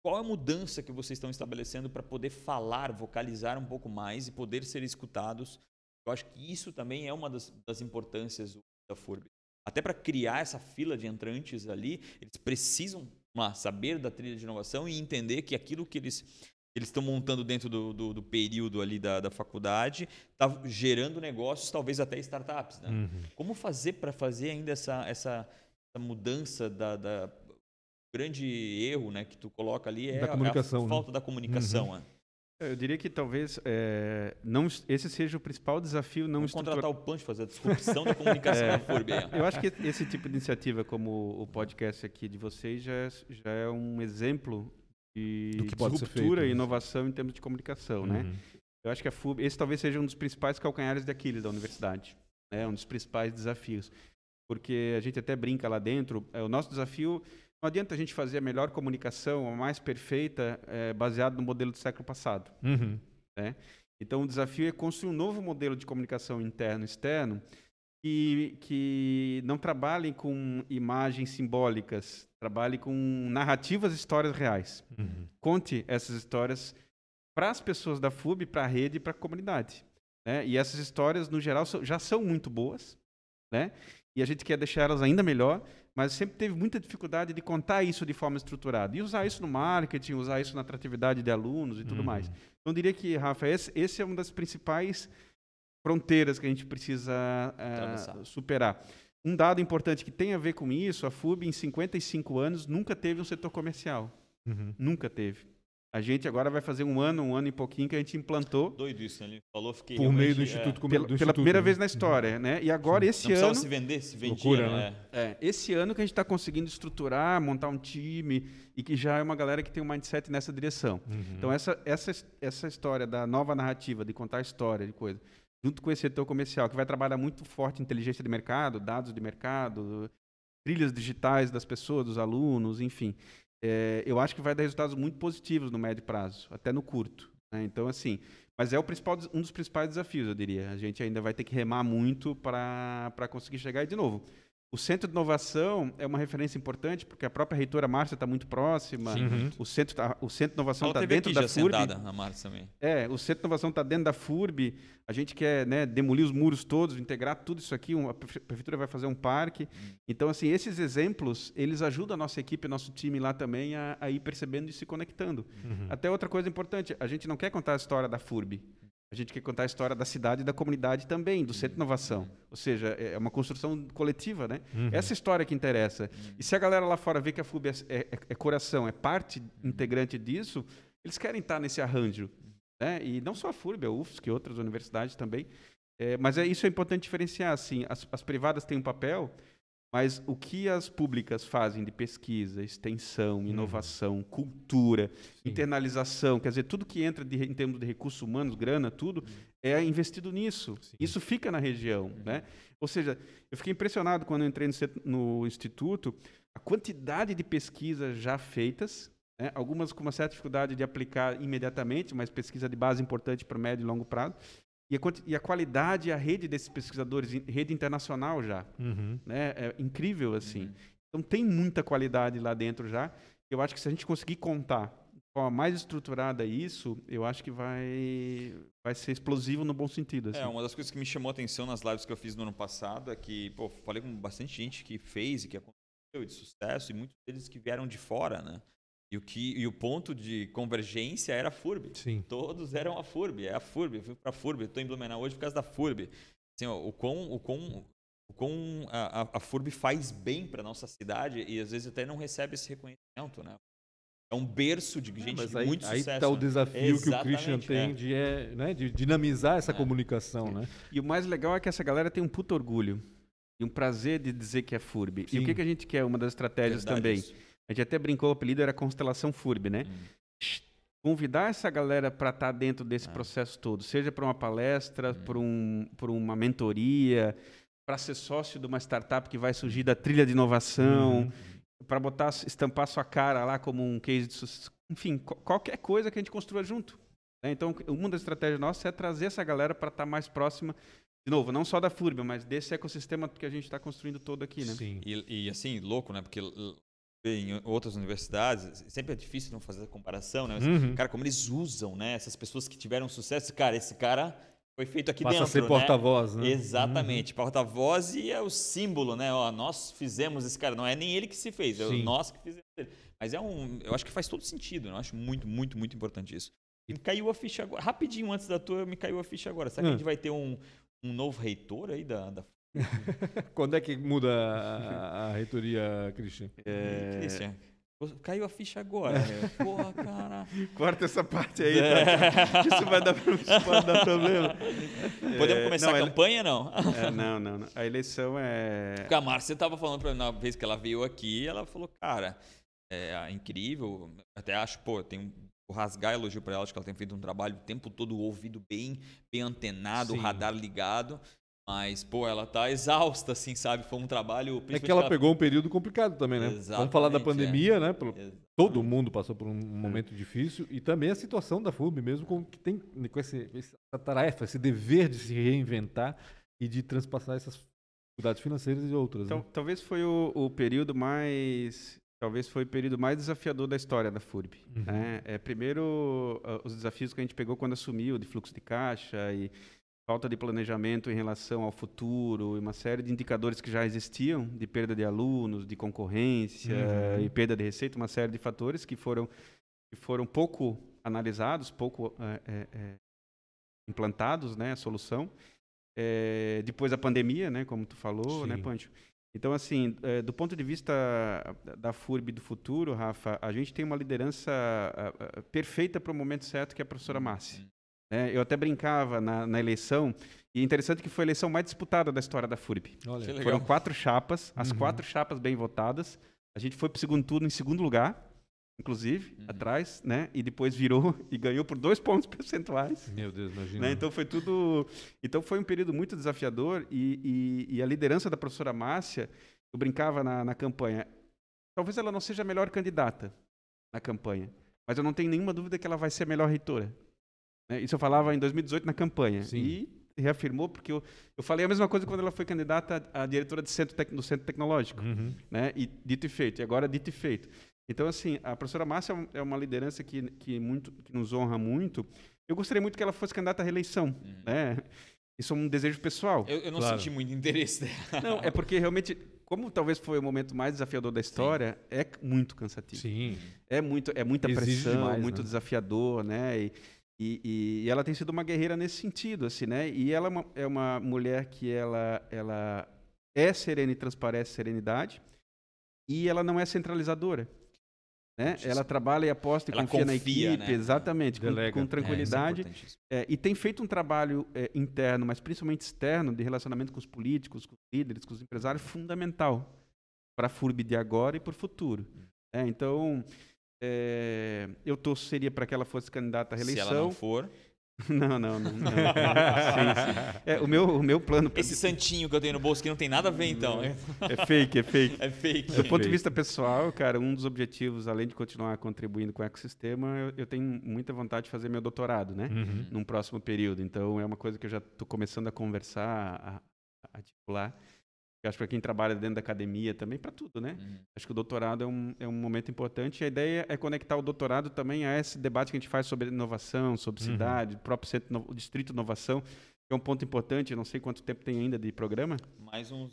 qual é a mudança que vocês estão estabelecendo para poder falar, vocalizar um pouco mais e poder ser escutados? Eu acho que isso também é uma das, das importâncias da FURB. Até para criar essa fila de entrantes ali, eles precisam lá, saber da trilha de inovação e entender que aquilo que eles eles estão montando dentro do, do, do período ali da, da faculdade está gerando negócios, talvez até startups. Né? Uhum. Como fazer para fazer ainda essa, essa, essa mudança da, da grande erro, né, que tu coloca ali é Da a- comunicação, a, né? falta da comunicação. né? Eu diria que talvez é, não, esse seja o principal desafio não Vamos estrutural. contratar o Punch fazer a disrupção da comunicação É. na FURB. Eu acho que esse tipo de iniciativa, como o podcast aqui de vocês, já é, já é um exemplo de disruptura feito, e né? inovação em termos de comunicação, né? Uhum. Eu acho que a FUB, esse talvez seja um dos principais calcanhares de Aquiles da universidade, né? Um dos principais desafios, porque a gente até brinca lá dentro. É, o nosso desafio não adianta a gente fazer a melhor comunicação, a mais perfeita, é, baseado no modelo do século passado. Uhum. Então, o desafio é construir um novo modelo de comunicação interno e externo que, que não trabalhe com imagens simbólicas, trabalhe com narrativas e histórias reais. Uhum. Conte essas histórias para as pessoas da FUB, para a rede e para a comunidade. né? E essas histórias, no geral, já são muito boas, né? E a gente quer deixar elas ainda melhor, mas sempre teve muita dificuldade de contar isso de forma estruturada. E usar isso no marketing, usar isso na atratividade de alunos e tudo Uhum. mais. Então, eu diria que, Rafa, esse, esse é uma das principais fronteiras que a gente precisa Atravessar. superar. Um dado importante que tem a ver com isso, a FUB, em 55 anos, nunca teve um setor comercial. Uhum. Nunca teve. A gente agora vai fazer um ano, um ano e pouquinho que a gente implantou Doido isso, né? Ele falou, fiquei Por meio do Instituto é, pela, do pela Instituto, primeira né? vez na história, né? E agora esse Não ano, se vender, se vendia, Loucura, né? é, esse ano que a gente está conseguindo estruturar, montar um time e que já é uma galera que tem um mindset nessa direção. Uhum. Então essa essa essa história da nova narrativa, de contar história, de coisa, junto com esse setor comercial que vai trabalhar muito forte inteligência de mercado, dados de mercado, trilhas digitais das pessoas, dos alunos, enfim. É, eu acho que vai dar resultados muito positivos no médio prazo, até no curto. né? Então, assim, mas é um dos principais desafios, eu diria. A gente ainda vai ter que remar muito para conseguir chegar. E, de novo, o Centro de Inovação é uma referência importante, porque a própria reitora Márcia está muito próxima. Sim. Uhum. O centro, tá- o centro de Inovação está dentro da já FURB. sentada, a Márcia também. É, o Centro de Inovação está dentro da FURB, a gente quer né, demolir os muros todos, integrar tudo isso aqui, a prefe- prefeitura vai fazer um parque. Então, assim, esses exemplos, eles ajudam a nossa equipe, nosso time lá também a, a ir percebendo e se conectando. Uhum. Até outra coisa importante, a gente não quer contar a história da FURB, a gente quer contar a história da cidade e da comunidade também, do Centro de Inovação. Ou seja, é uma construção coletiva, né? Uhum. Essa história que interessa. E se a galera lá fora vê que a FUB é, é- é coração, é parte integrante disso, eles querem estar nesse arranjo. Né? E não só a FURB, a UFSC, que outras universidades também. É, mas é, isso é importante diferenciar. Assim, as, as privadas têm um papel, Mas o que as públicas fazem de pesquisa, extensão, inovação, cultura, Sim. internalização, quer dizer, tudo que entra de- em termos de recursos humanos, grana, tudo, é investido nisso. Sim. Isso fica na região, né? Ou seja, eu fiquei impressionado quando entrei no, no instituto, a quantidade de pesquisas já feitas, né? algumas com uma certa dificuldade de aplicar imediatamente, mas pesquisa de base importante para médio e longo prazo, e a, e a qualidade e a rede desses pesquisadores, em- rede internacional já, Uhum. né? É incrível assim. Uhum. Então tem muita qualidade lá dentro já. Eu acho que se a gente conseguir contar de forma mais estruturada isso, eu acho que vai vai ser explosivo no bom sentido. Assim. É, uma das coisas que me chamou a atenção nas lives que eu fiz no ano passado é que, pô, falei com bastante gente que fez e que aconteceu e de sucesso, e muitos deles que vieram de fora, né? E o, que, e o ponto de convergência era a FURB. Sim. Todos eram a FURB, é a FURB, eu fui pra FURB, eu tô em Blumenau hoje por causa da FURB. Assim, ó, o quão, o quão, o quão a, a- a FURB faz bem pra nossa cidade e às vezes até não recebe esse reconhecimento, né? É um berço de gente Mas de aí, muito aí sucesso. tá o né? desafio que o Christian Exatamente, tem é. de, é, né, de dinamizar essa É. comunicação, né? E o mais legal é que essa galera tem um puto orgulho e um prazer de dizer que é FURB. E Sim. o que, que a gente quer? Uma das estratégias Verdade também. isso. A gente até brincou, o apelido era Constelação FURB, né? Hum. Convidar essa galera para estar dentro desse É. processo todo, seja para uma palestra, Hum. por, um, uma mentoria, para ser sócio de uma startup que vai surgir da trilha de inovação, Uhum. para botar, estampar sua cara lá como um case de sucesso. Enfim, co- qualquer coisa que a gente construa junto. né? Então, uma das estratégias nossas é trazer essa galera para estar mais próxima, de novo, não só da FURB, mas desse ecossistema que a gente está construindo todo aqui, né? Sim. E, e, assim, louco, né? Porque em outras universidades, sempre é difícil não fazer a comparação, né? Mas, Uhum. Cara, como eles usam, né? Essas pessoas que tiveram sucesso. Cara, esse cara foi feito aqui Passa dentro, a ser né? porta-voz, né? Exatamente. Porta-voz e é o símbolo, né? Ó, nós fizemos esse cara. Não é nem ele que se fez, é Sim. nós que fizemos ele. Mas é um... Eu acho que faz todo sentido. né? Eu acho muito, muito, muito importante isso. E me caiu a ficha agora. Rapidinho antes da tua, me caiu a ficha agora. Será que Hum. a gente vai ter um, um novo reitor aí da... da... Quando é que muda a, a reitoria, Christian? É. Christian? Caiu a ficha agora. né? Porra, cara. Corta essa parte aí, É. tá? isso vai dar, isso pode dar problema. Podemos É, começar não, a campanha, não? É, não, não, não. A eleição é. Porque a Márcia estava falando pra mim, na vez que ela veio aqui, ela falou, cara, é incrível. Até acho, pô, tem um vou rasgar elogio pra ela, acho que ela tem feito um trabalho o tempo todo, o ouvido bem, bem antenado, o Sim. radar ligado. Mas, pô, ela tá exausta, assim, sabe? Foi um trabalho. É que ela pegou um período complicado também, né? Vamos falar da Exatamente, pandemia, né? Pelo- Exatamente. Todo mundo passou por um momento difícil e também a situação da FURB mesmo com que tem com esse, essa tarefa, esse dever de se reinventar e de transpassar essas dificuldades financeiras e outras. Então, né? talvez foi o, o período mais. Talvez foi o período mais desafiador da história da FURB. Uhum. né? É, primeiro, ah, os desafios que a gente pegou quando assumiu, de fluxo de caixa e falta de planejamento em relação ao futuro, e uma série de indicadores que já existiam, de perda de alunos, de concorrência Uhum. e perda de receita, uma série de fatores que foram, que foram pouco analisados, pouco eh, eh, eh, implantados, né, a solução. Eh, depois a pandemia, né, como tu falou, né, Sim. Pancho? Então, assim, eh, do ponto de vista da FURB do futuro, Rafa, a gente tem uma liderança perfeita para o momento certo, que é a professora Márcia. Né? eu até brincava na, na eleição, e é interessante que foi a eleição mais disputada da história da FURB. Olha, Que legal. Foram quatro chapas, as Uhum. quatro chapas bem votadas. A gente foi para o segundo turno em segundo lugar, inclusive, Uhum. atrás, né? E depois virou e ganhou por dois pontos percentuais. meu Deus, imagina. Né? Então foi tudo. Então foi um período muito desafiador e, e- e a liderança da professora Márcia, eu brincava na, na campanha. Talvez ela não seja a melhor candidata na campanha, mas eu não tenho nenhuma dúvida que ela vai ser a melhor reitora. Né? Isso eu falava em 2018 na campanha Sim. e reafirmou porque eu, eu falei a mesma coisa quando ela foi candidata a, a diretora de centro tec- do centro tecnológico Uhum. né? E dito e feito. E agora dito e feito. Então, assim, a professora Márcia é um- é uma liderança que, que, muito, que nos honra muito. Eu gostaria muito que ela fosse candidata à reeleição, Uhum. né? Isso é um desejo pessoal. Eu, eu não Claro. senti muito interesse dela. Não, é porque realmente, como talvez foi o momento mais desafiador da história, é muito cansativo. Sim. É muito, é muita Exige pressão, demais, muito né? desafiador, né? E, e, e- e ela tem sido uma guerreira nesse sentido, assim, né? E ela é uma, é uma mulher que ela, ela é serena e transparece serenidade, e ela não é centralizadora. Né? Ela trabalha e aposta e Ela confia, na confia, equipe, né? exatamente, com, com É, É, tranquilidade. é. É, e tem feito um trabalho é, interno, mas principalmente externo, de relacionamento com os políticos, com os líderes, com os empresários, fundamental. para a FURB de agora e para o futuro. É, então, é, eu torceria para que ela fosse candidata à reeleição. Se ela não for. Não, não, não. não. sim, sim. É, o, meu, o meu plano. Esse santinho que eu tenho no bolso que não tem nada a ver, então. É fake, é fake. É fake. Do ponto de vista pessoal, cara, um dos objetivos, além de continuar contribuindo com o ecossistema, eu, eu tenho muita vontade de fazer meu doutorado, né? Uhum. Num próximo período. Então, é uma coisa que eu já estou começando a conversar, a, a articular. Eu acho que para quem trabalha dentro da academia também, para tudo, né? Uhum. Acho que o doutorado é um, é um momento importante. E a ideia é conectar o doutorado também a esse debate que a gente faz sobre inovação, sobre Uhum. cidade, o próprio centro, o distrito de inovação, que é um ponto importante. Eu não sei quanto tempo tem ainda de programa. Mais uns.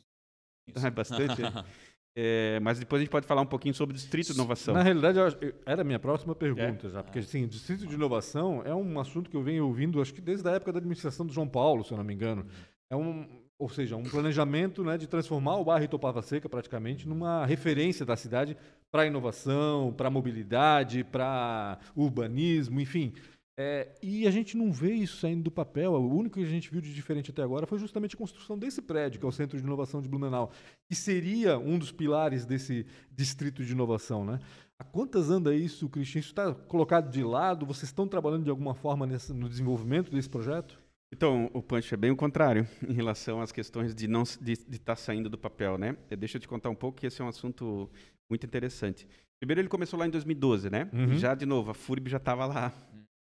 É bastante. É, mas depois a gente pode falar um pouquinho sobre o distrito de inovação. Na realidade, eu era a minha próxima pergunta já, porque assim, distrito de inovação é um assunto que eu venho ouvindo, acho que desde a época da administração do João Paulo, se eu não me engano. É um, ou seja, um planejamento né, de transformar o bairro Itopava Seca praticamente numa referência da cidade para inovação, para mobilidade, para urbanismo, enfim. É, e a gente não vê isso saindo do papel. O único que a gente viu de diferente até agora foi justamente a construção desse prédio, que é o Centro de Inovação de Blumenau, que seria um dos pilares desse distrito de inovação. Né? Há quantas anda isso, Cristian? Isso está colocado de lado? Vocês estão trabalhando de alguma forma nesse- no desenvolvimento desse projeto? Então, o Punch é bem o contrário em relação às questões de não de estar saindo do papel, né? Eh, Deixa eu te contar um pouco que esse é um assunto muito interessante. Primeiro, ele começou lá em 2012, né? Uhum. E já, de novo, a FURB já estava lá.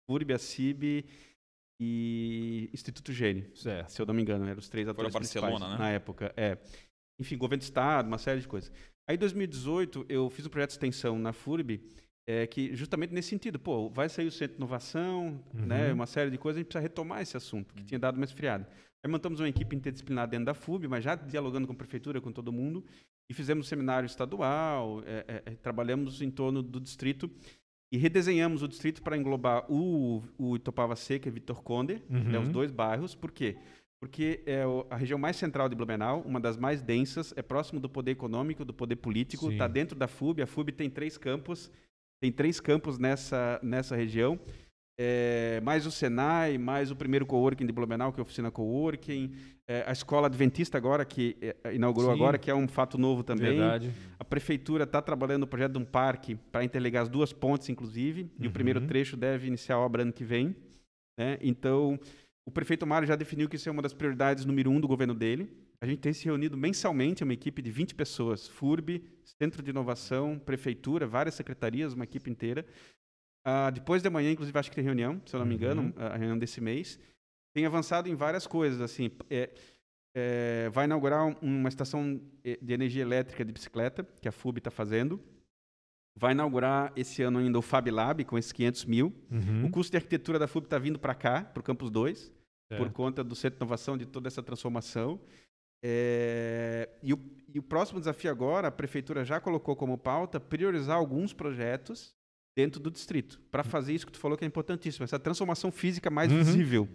FURB, a CIB e Instituto Gênio. Certo. Se eu não me engano, eram os três atores Barcelona, principais né? na época. É. Enfim, governo de Estado, uma série de coisas. Aí, em 2018, eu fiz um projeto de extensão na FURB, é, que justamente nesse sentido, pô, vai sair o Centro de Inovação, Uhum. né, uma série de coisas, a gente precisa retomar esse assunto, que tinha dado uma esfriada. Aí montamos uma equipe interdisciplinar dentro da FUB, mas já dialogando com a prefeitura, com todo mundo, e fizemos um seminário estadual, é, é, é, trabalhamos em torno do distrito e redesenhamos o distrito para englobar o, o Itopava Seca e Vitor Conde, né, Uhum. os dois bairros. Por quê? Porque é a região mais central de Blumenau, uma das mais densas, é próximo do poder econômico, do poder político, está dentro da FUB. A FUB tem três campos, tem três campos nessa, nessa região. É, mais o Senai, mais o primeiro coworking de Blumenau, que é a oficina coworking, é, a escola adventista agora, que é, inaugurou Sim. agora, que é um fato novo também. Verdade. A prefeitura está trabalhando no projeto de um parque para interligar as duas pontes, inclusive, e o primeiro Uhum. trecho deve iniciar a obra ano que vem. né? Então, o prefeito Mário já definiu que isso é uma das prioridades número um do governo dele. A gente tem se reunido mensalmente, uma equipe de 20 pessoas, FURB, Centro de Inovação, Prefeitura, várias secretarias, uma equipe inteira. Ah, depois de amanhã, inclusive, acho que tem reunião, se eu não me engano, Uhum. a reunião desse mês. Tem avançado em várias coisas, assim, é, é, vai inaugurar um- uma estação eh, de energia elétrica de bicicleta, que a FUB está fazendo. Vai inaugurar esse ano ainda o Fab Lab, com esses 500 mil. Uhum. O curso de arquitetura da FUB está vindo para cá, para o Campus 2, por Certo. conta do Centro de Inovação, de toda essa transformação. É, e, o, e o próximo desafio agora, a Prefeitura já colocou como pauta priorizar alguns projetos dentro do distrito, para fazer isso que tu falou que é importantíssimo, essa transformação física mais Uhum. visível.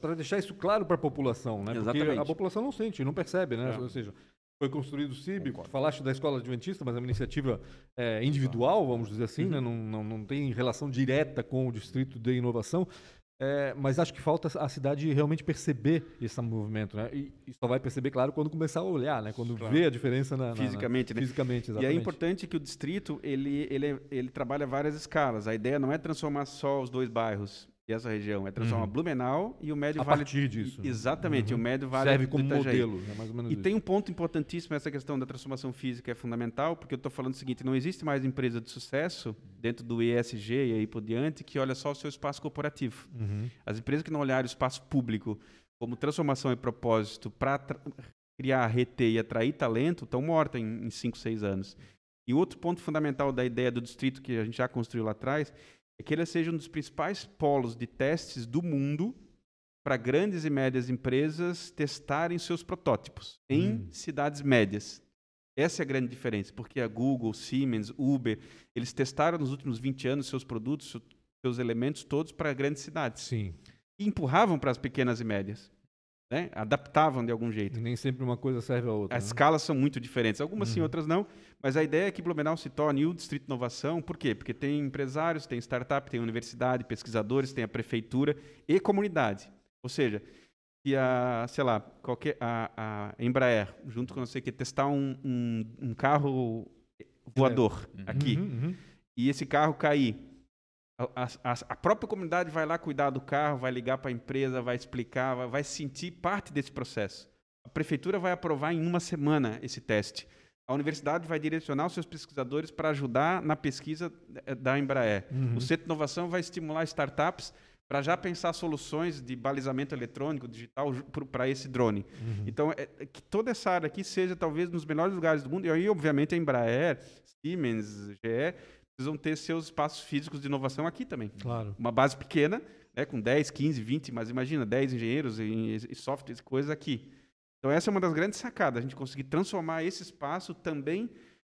Para deixar isso claro para a população, né? Porque Exatamente. a população não sente, não percebe, né? É. Ou seja, foi construído o CIB, falaste da escola adventista, mas é uma iniciativa é, individual, vamos dizer assim, Uhum. né? não, não, não tem relação direta com o distrito de inovação. É, mas acho que falta a cidade realmente perceber esse movimento, né? E, e só vai perceber, claro, quando começar a olhar, né? Quando Claro. vê a diferença na, na- na- Fisicamente, né? fisicamente, E é exatamente. importante que o distrito ele, ele, ele trabalha várias escalas. A ideia não é transformar só os dois bairros essa região, é transformar Uhum. Blumenau e o Médio a Vale. partir disso. né? Exatamente, Uhum. o Médio Vale Serve como modelo, é mais ou menos E isso. tem um ponto importantíssimo, essa questão da transformação física é fundamental, porque eu estou falando o seguinte, não existe mais empresa de sucesso dentro do ESG e aí por diante que olha só o seu espaço corporativo. Uhum. As empresas que não olharem o espaço público como transformação e propósito para criar, reter e atrair talento estão mortas em 5, 6 anos. E outro ponto fundamental da ideia do distrito que a gente já construiu lá atrás é que ele seja um dos principais polos de testes do mundo para grandes e médias empresas testarem seus protótipos em Hum. cidades médias. Essa é a grande diferença, porque a Google, Siemens, Uber, eles testaram nos últimos 20 anos seus produtos, seus elementos todos para grandes cidades Sim. e empurravam para as pequenas e médias. Né? Adaptavam de algum jeito. E nem sempre uma coisa serve a outra. As né? escalas são muito diferentes. Algumas sim, Uhum. outras não. Mas a ideia é que Blumenau se torne o Distrito de Inovação. Por quê? Porque tem empresários, tem startup, tem universidade, pesquisadores, tem a prefeitura e comunidade. Ou seja, que a, sei lá, qualquer, a, a Embraer, junto com você, que testar um, um, um carro voador Uhum. aqui, Uhum, uhum. e esse carro cair, a, a- a própria comunidade vai lá cuidar do carro, vai ligar para a empresa, vai explicar, vai, vai sentir parte desse processo. A prefeitura vai aprovar em uma semana esse teste. A universidade vai direcionar os seus pesquisadores para ajudar na pesquisa eh, da Embraer. Uhum. O Centro de Inovação vai estimular startups para já pensar soluções de balizamento eletrônico, digital, para esse drone. Uhum. Então, é, é que toda essa área aqui seja talvez nos melhores lugares do mundo. E aí, obviamente, a Embraer, Siemens, GE, precisam ter seus espaços físicos de inovação aqui também. Claro. Uma base pequena, né, com 10, 15, 20, mas imagina, 10 engenheiros e, e softwares, coisas aqui. Então, essa é uma das grandes sacadas, a gente conseguir transformar esse espaço também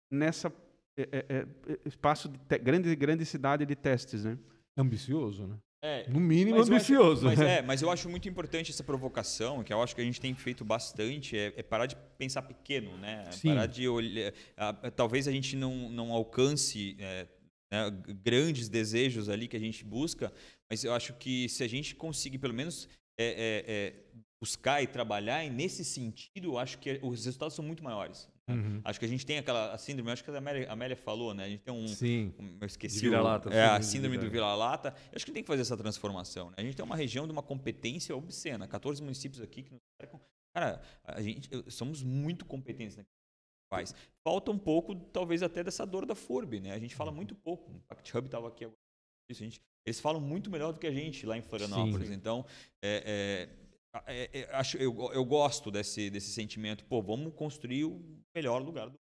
nessa é, é, é, espaço de grande, grande cidade de testes, né? Ambicioso, né? É, No mínimo Mas eu acho- ambicioso. mas, né? é, mas eu acho muito importante essa provocação, que eu acho que a gente tem feito bastante, é, é parar de pensar pequeno, né? Sim. Parar de olhar. a- talvez a gente não, não alcance é, né, grandes desejos ali que a gente busca, mas eu acho que se a gente conseguir pelo menos é, é, é, buscar e trabalhar e nesse sentido, eu acho que os resultados são muito maiores. Né? Uhum. Acho que a gente tem aquela síndrome, acho que a Amélia, a Amélia falou, né? A gente tem um, Sim. um- eu esqueci vira-lata, é, a síndrome do vira- vira-lata. Acho que tem que fazer essa transformação. Né? A gente tem uma região de uma competência obscena. 14 municípios aqui que nos cercam. Cara, a gente somos muito competentes que faz. Falta um pouco, talvez até dessa dor da FURB, né? A gente fala muito pouco. O Pact Hub estava aqui agora. Isso, a gente, eles falam muito melhor do que a gente lá em Florianópolis. Sim. Então, é, é, é, é, acho, eu, eu gosto desse, desse sentimento. Pô, vamos construir o melhor lugar do,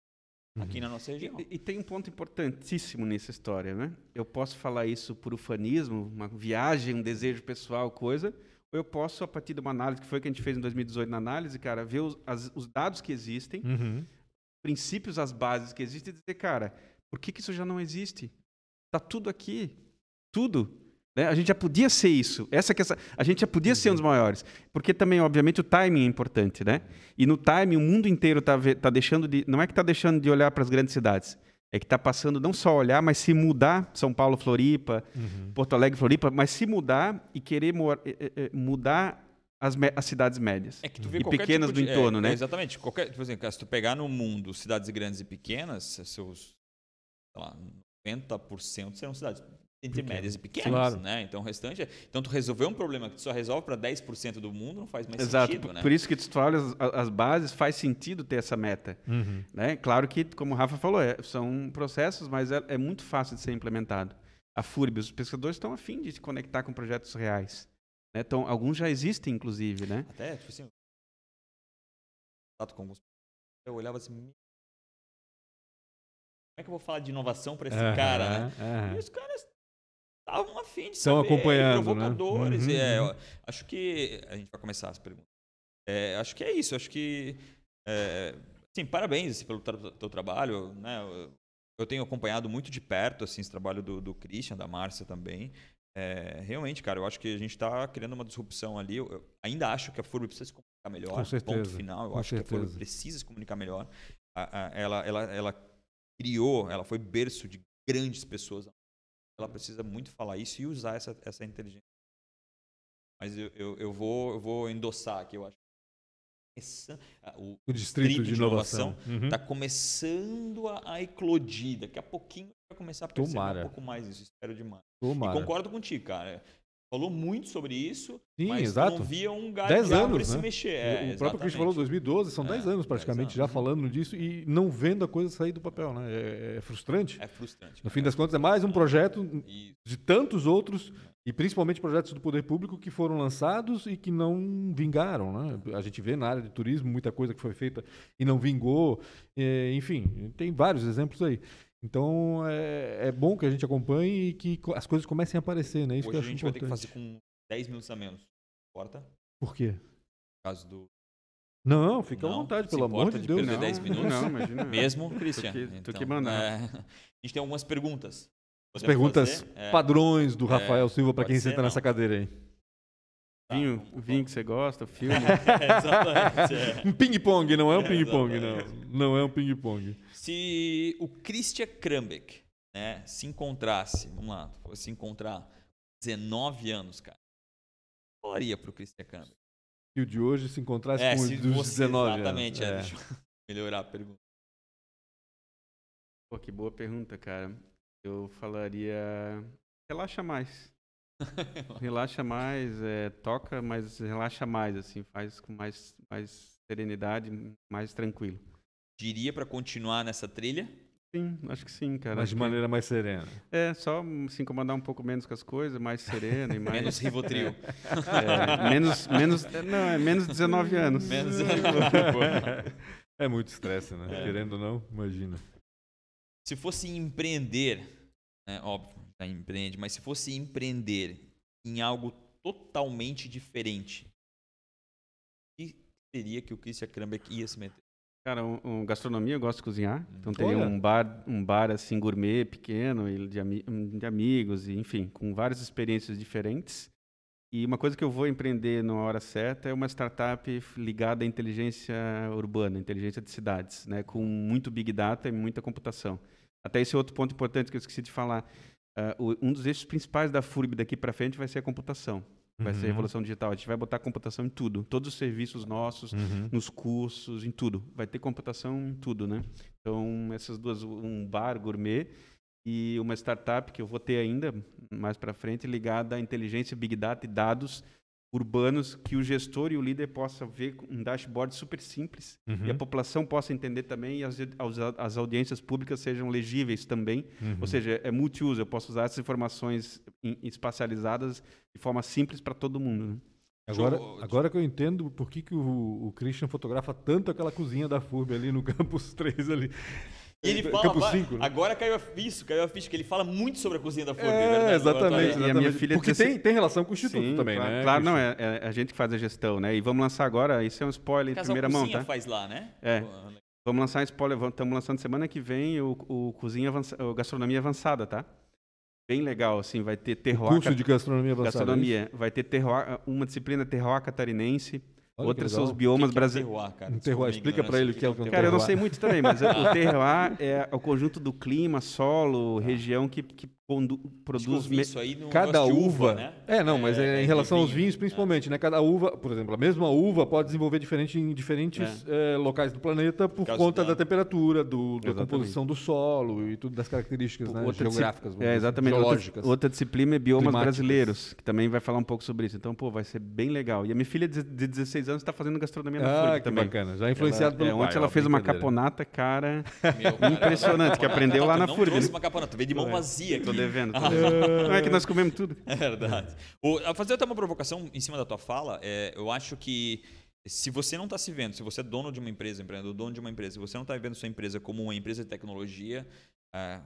aqui na nossa região. E, e tem um ponto importantíssimo nessa história, né? Eu posso falar isso por ufanismo, uma viagem, um desejo pessoal, coisa, ou eu posso, a partir de uma análise que foi que a gente fez em 2018 na análise, cara, ver os, as- os dados que existem, Uhum. princípios, as bases que existem e dizer, cara, por que, que isso já não existe? Tá tudo aqui. Tudo. Né? A gente já podia ser isso. Essa que é essa, a gente já podia ser um dos maiores. Porque também, obviamente, o timing é importante, né? E no timing, o mundo inteiro está tá deixando de. Não é que está deixando de olhar para as grandes cidades. É que está passando não só a olhar, mas se mudar, São Paulo, Floripa, Uhum. Porto Alegre, Floripa, mas se mudar e querer eh, eh, eh, mudar as, as cidades médias. É que tu vê E pequenas tipo do de- entorno, é, né? é, exatamente. Qualquer, tipo assim, se tu pegar no mundo cidades grandes e pequenas, seus lá, 90% serão cidades entre Pequenas. médias e pequenas, Claro. né? Então o restante é, então tu resolver um problema que tu só resolve para 10% do mundo não faz mais Exato. sentido, por, né? por isso que tu olha as, as bases, faz sentido ter essa meta. Uhum. Né? Claro que, como o Rafa falou, é- são processos, mas é, é muito fácil de ser implementado. A FURB, os pesquisadores estão afim de se conectar com projetos reais. Né? Então, alguns já existem, inclusive, né? Até, tipo assim, com alguns eu olhava assim, "Me- como é que eu vou falar de inovação para esse Aham, cara, né? aham. E os caras estavam afim de Estão saber, acompanhando, né? provocadores. Uhum, e, é, uhum. acho que a gente vai começar as perguntas. É, acho que é isso. Acho que é, sim, parabéns assim, pelo tra- teu trabalho, né? Eu, tenho acompanhado muito de perto assim esse trabalho do, do Christian, da Márcia também. É, realmente, cara, eu acho que a gente está criando uma disrupção ali. Eu, eu ainda acho que a FURB precisa se comunicar melhor. Com certeza, Ponto final. Eu com acho que a certeza. FURB precisa se comunicar melhor. A- a- ela, ela, ela criou, ela foi berço de grandes pessoas. Ela precisa muito falar isso e usar essa, essa inteligência. Mas eu, eu, eu vou, eu vou endossar aqui, eu acho. O O distrito de inovação. Uhum. está começando a, a eclodir. Daqui a pouquinho vai começar a perceber Tomara. um pouco mais isso. Espero demais. Tomara. E concordo contigo, cara. Falou muito sobre isso, Sim, mas exato. não via um galho anos, se né? mexer. o É, próprio Cristian exatamente. falou 2012, são É, 10 anos 10 praticamente anos, já uhum. falando disso e não vendo a coisa sair do papel, né? É, é frustrante. É frustrante. No fim das contas, é mais um projeto E- de tantos outros, e principalmente projetos do poder público que foram lançados e que não vingaram. Né? A gente vê na área de turismo muita coisa que foi feita e não vingou. É, enfim, tem vários exemplos aí. Então é, é bom que a gente acompanhe e que as coisas comecem a aparecer, né? Isso que Hoje a gente vai ter que importante. fazer com 10 minutos a menos. Importa? Por quê? Por causa do. Não, fica à Não, vontade, se pelo amor de de Deus. perder Não. 10 minutos? Não, imagina. Mesmo, Christian. que- tu Então, que é, a gente tem algumas perguntas. As perguntas fazer? É. padrões do É, Rafael Silva para quem senta nessa cadeira aí. Tá, Vinho, vamos- vinho que você gosta, filme. Exatamente. é. Um ping-pong, não é um É, ping-pong, não. Não é um ping-pong. Se o Christian Krambeck né, se encontrasse, vamos lá, fosse encontrar 19 anos, cara, o que falaria pro Christian Krambeck? E o de hoje se encontrasse É, com se o dos você, 19 exatamente, anos. é, deixa eu melhorar a pergunta. Pô, que boa pergunta, cara. Eu falaria. Relaxa mais. relaxa mais, é, toca, mas relaxa mais, assim, faz com mais, mais serenidade, mais tranquilo. Diria pra continuar nessa trilha? Sim, acho que sim, cara. Mas de que- maneira mais serena. É, só se incomodar um pouco menos com as coisas, mais sereno e mais. Menos Rivotril. É, menos, menos, é, não, é menos 19 anos. Menos É muito estresse, né? É. Querendo ou não, imagina. Se fosse empreender, né, óbvio, já empreende, mas se fosse empreender em algo totalmente diferente, o que seria que o Christian Krambeck ia se meter? Cara, um, um gastronomia, eu gosto de cozinhar. Então teria Olha. um bar, um bar assim gourmet pequeno, e de, ami- de amigos, e, enfim, com várias experiências diferentes. E uma coisa que eu vou empreender na hora certa é uma startup ligada à inteligência urbana, inteligência de cidades, né, com muito big data e muita computação. Até esse outro ponto importante que eu esqueci de falar. o- um dos eixos principais da FURB daqui para frente vai ser a computação. Vai ser a Uhum. revolução digital. A gente vai botar computação em tudo. Todos os serviços nossos, Uhum. nos cursos, em tudo. Vai ter computação em tudo, né? Então, essas duas, um bar gourmet e uma startup que eu vou ter ainda mais para frente ligada à inteligência, big data e dados urbanos que o gestor e o líder possa ver com um dashboard super simples Uhum. e a população possa entender também e as, as, as audiências públicas sejam legíveis também. Uhum. Ou seja, é multiuso, eu posso usar essas informações em- espacializadas de forma simples para todo mundo. Né? Agora, agora que eu entendo por que, que o, o Christian fotografa tanto aquela cozinha da FURB ali no Campus 3 ali. E ele É, fala, Campus va- 5, né? agora caiu a ficha, caiu a ficha, que ele fala muito sobre a cozinha da Ford, É, verdade? exatamente. E a minha filha Porque tem, tem relação com o Instituto Sim, também, claro, né? Claro, não, é, é a gente que faz a gestão, né? E vamos lançar agora, isso é um spoiler em primeira mão, tá? faz lá, né? É. Pô, Vamos lançar um spoiler, estamos lançando semana que vem o, o Cozinha Avança, o Gastronomia Avançada, tá? Bem legal, assim, vai ter terroir... Curso de gastronomia avançada. é gastronomia, vai ter terroir, uma disciplina terroir catarinense, Outros são os biomas brasileiros. Um cara? Terroir, explica para ele o que é o terroir. Cara, eu não sei muito também, mas o terroir é o conjunto do clima, solo, região que, que produz me... isso aí cada uva, uva, né? É, não, mas é, é em relação vinho, aos vinhos principalmente, né? Cada uva, por exemplo, a mesma uva pode desenvolver diferente em diferentes é. eh, locais do planeta por conta da, da temperatura, do, da composição do solo e tudo das características, né, geográficas, é, assim, exatamente. Outra, outra, disciplina é biomas Climáticas. brasileiros, que também vai falar um pouco sobre isso. Então, pô, vai ser bem legal. E a minha filha é de 16 dois anos, está fazendo gastronomia na ah, Fúria que também. bacana. Já é influenciado ela, pelo é, pai. Ontem ela fez uma caponata, cara, Meu, impressionante, que aprendeu lá na Fúria. Não trouxe uma caponata, veio de mão é. vazia aqui. Tô ah. devendo, como. Não é que nós comemos tudo. É verdade. A fazer até uma provocação em cima da tua fala, é, eu acho que se você não está se vendo, se você é dono de uma empresa, empreendedor, dono de uma empresa, se você não está vendo sua empresa como uma empresa de tecnologia, é,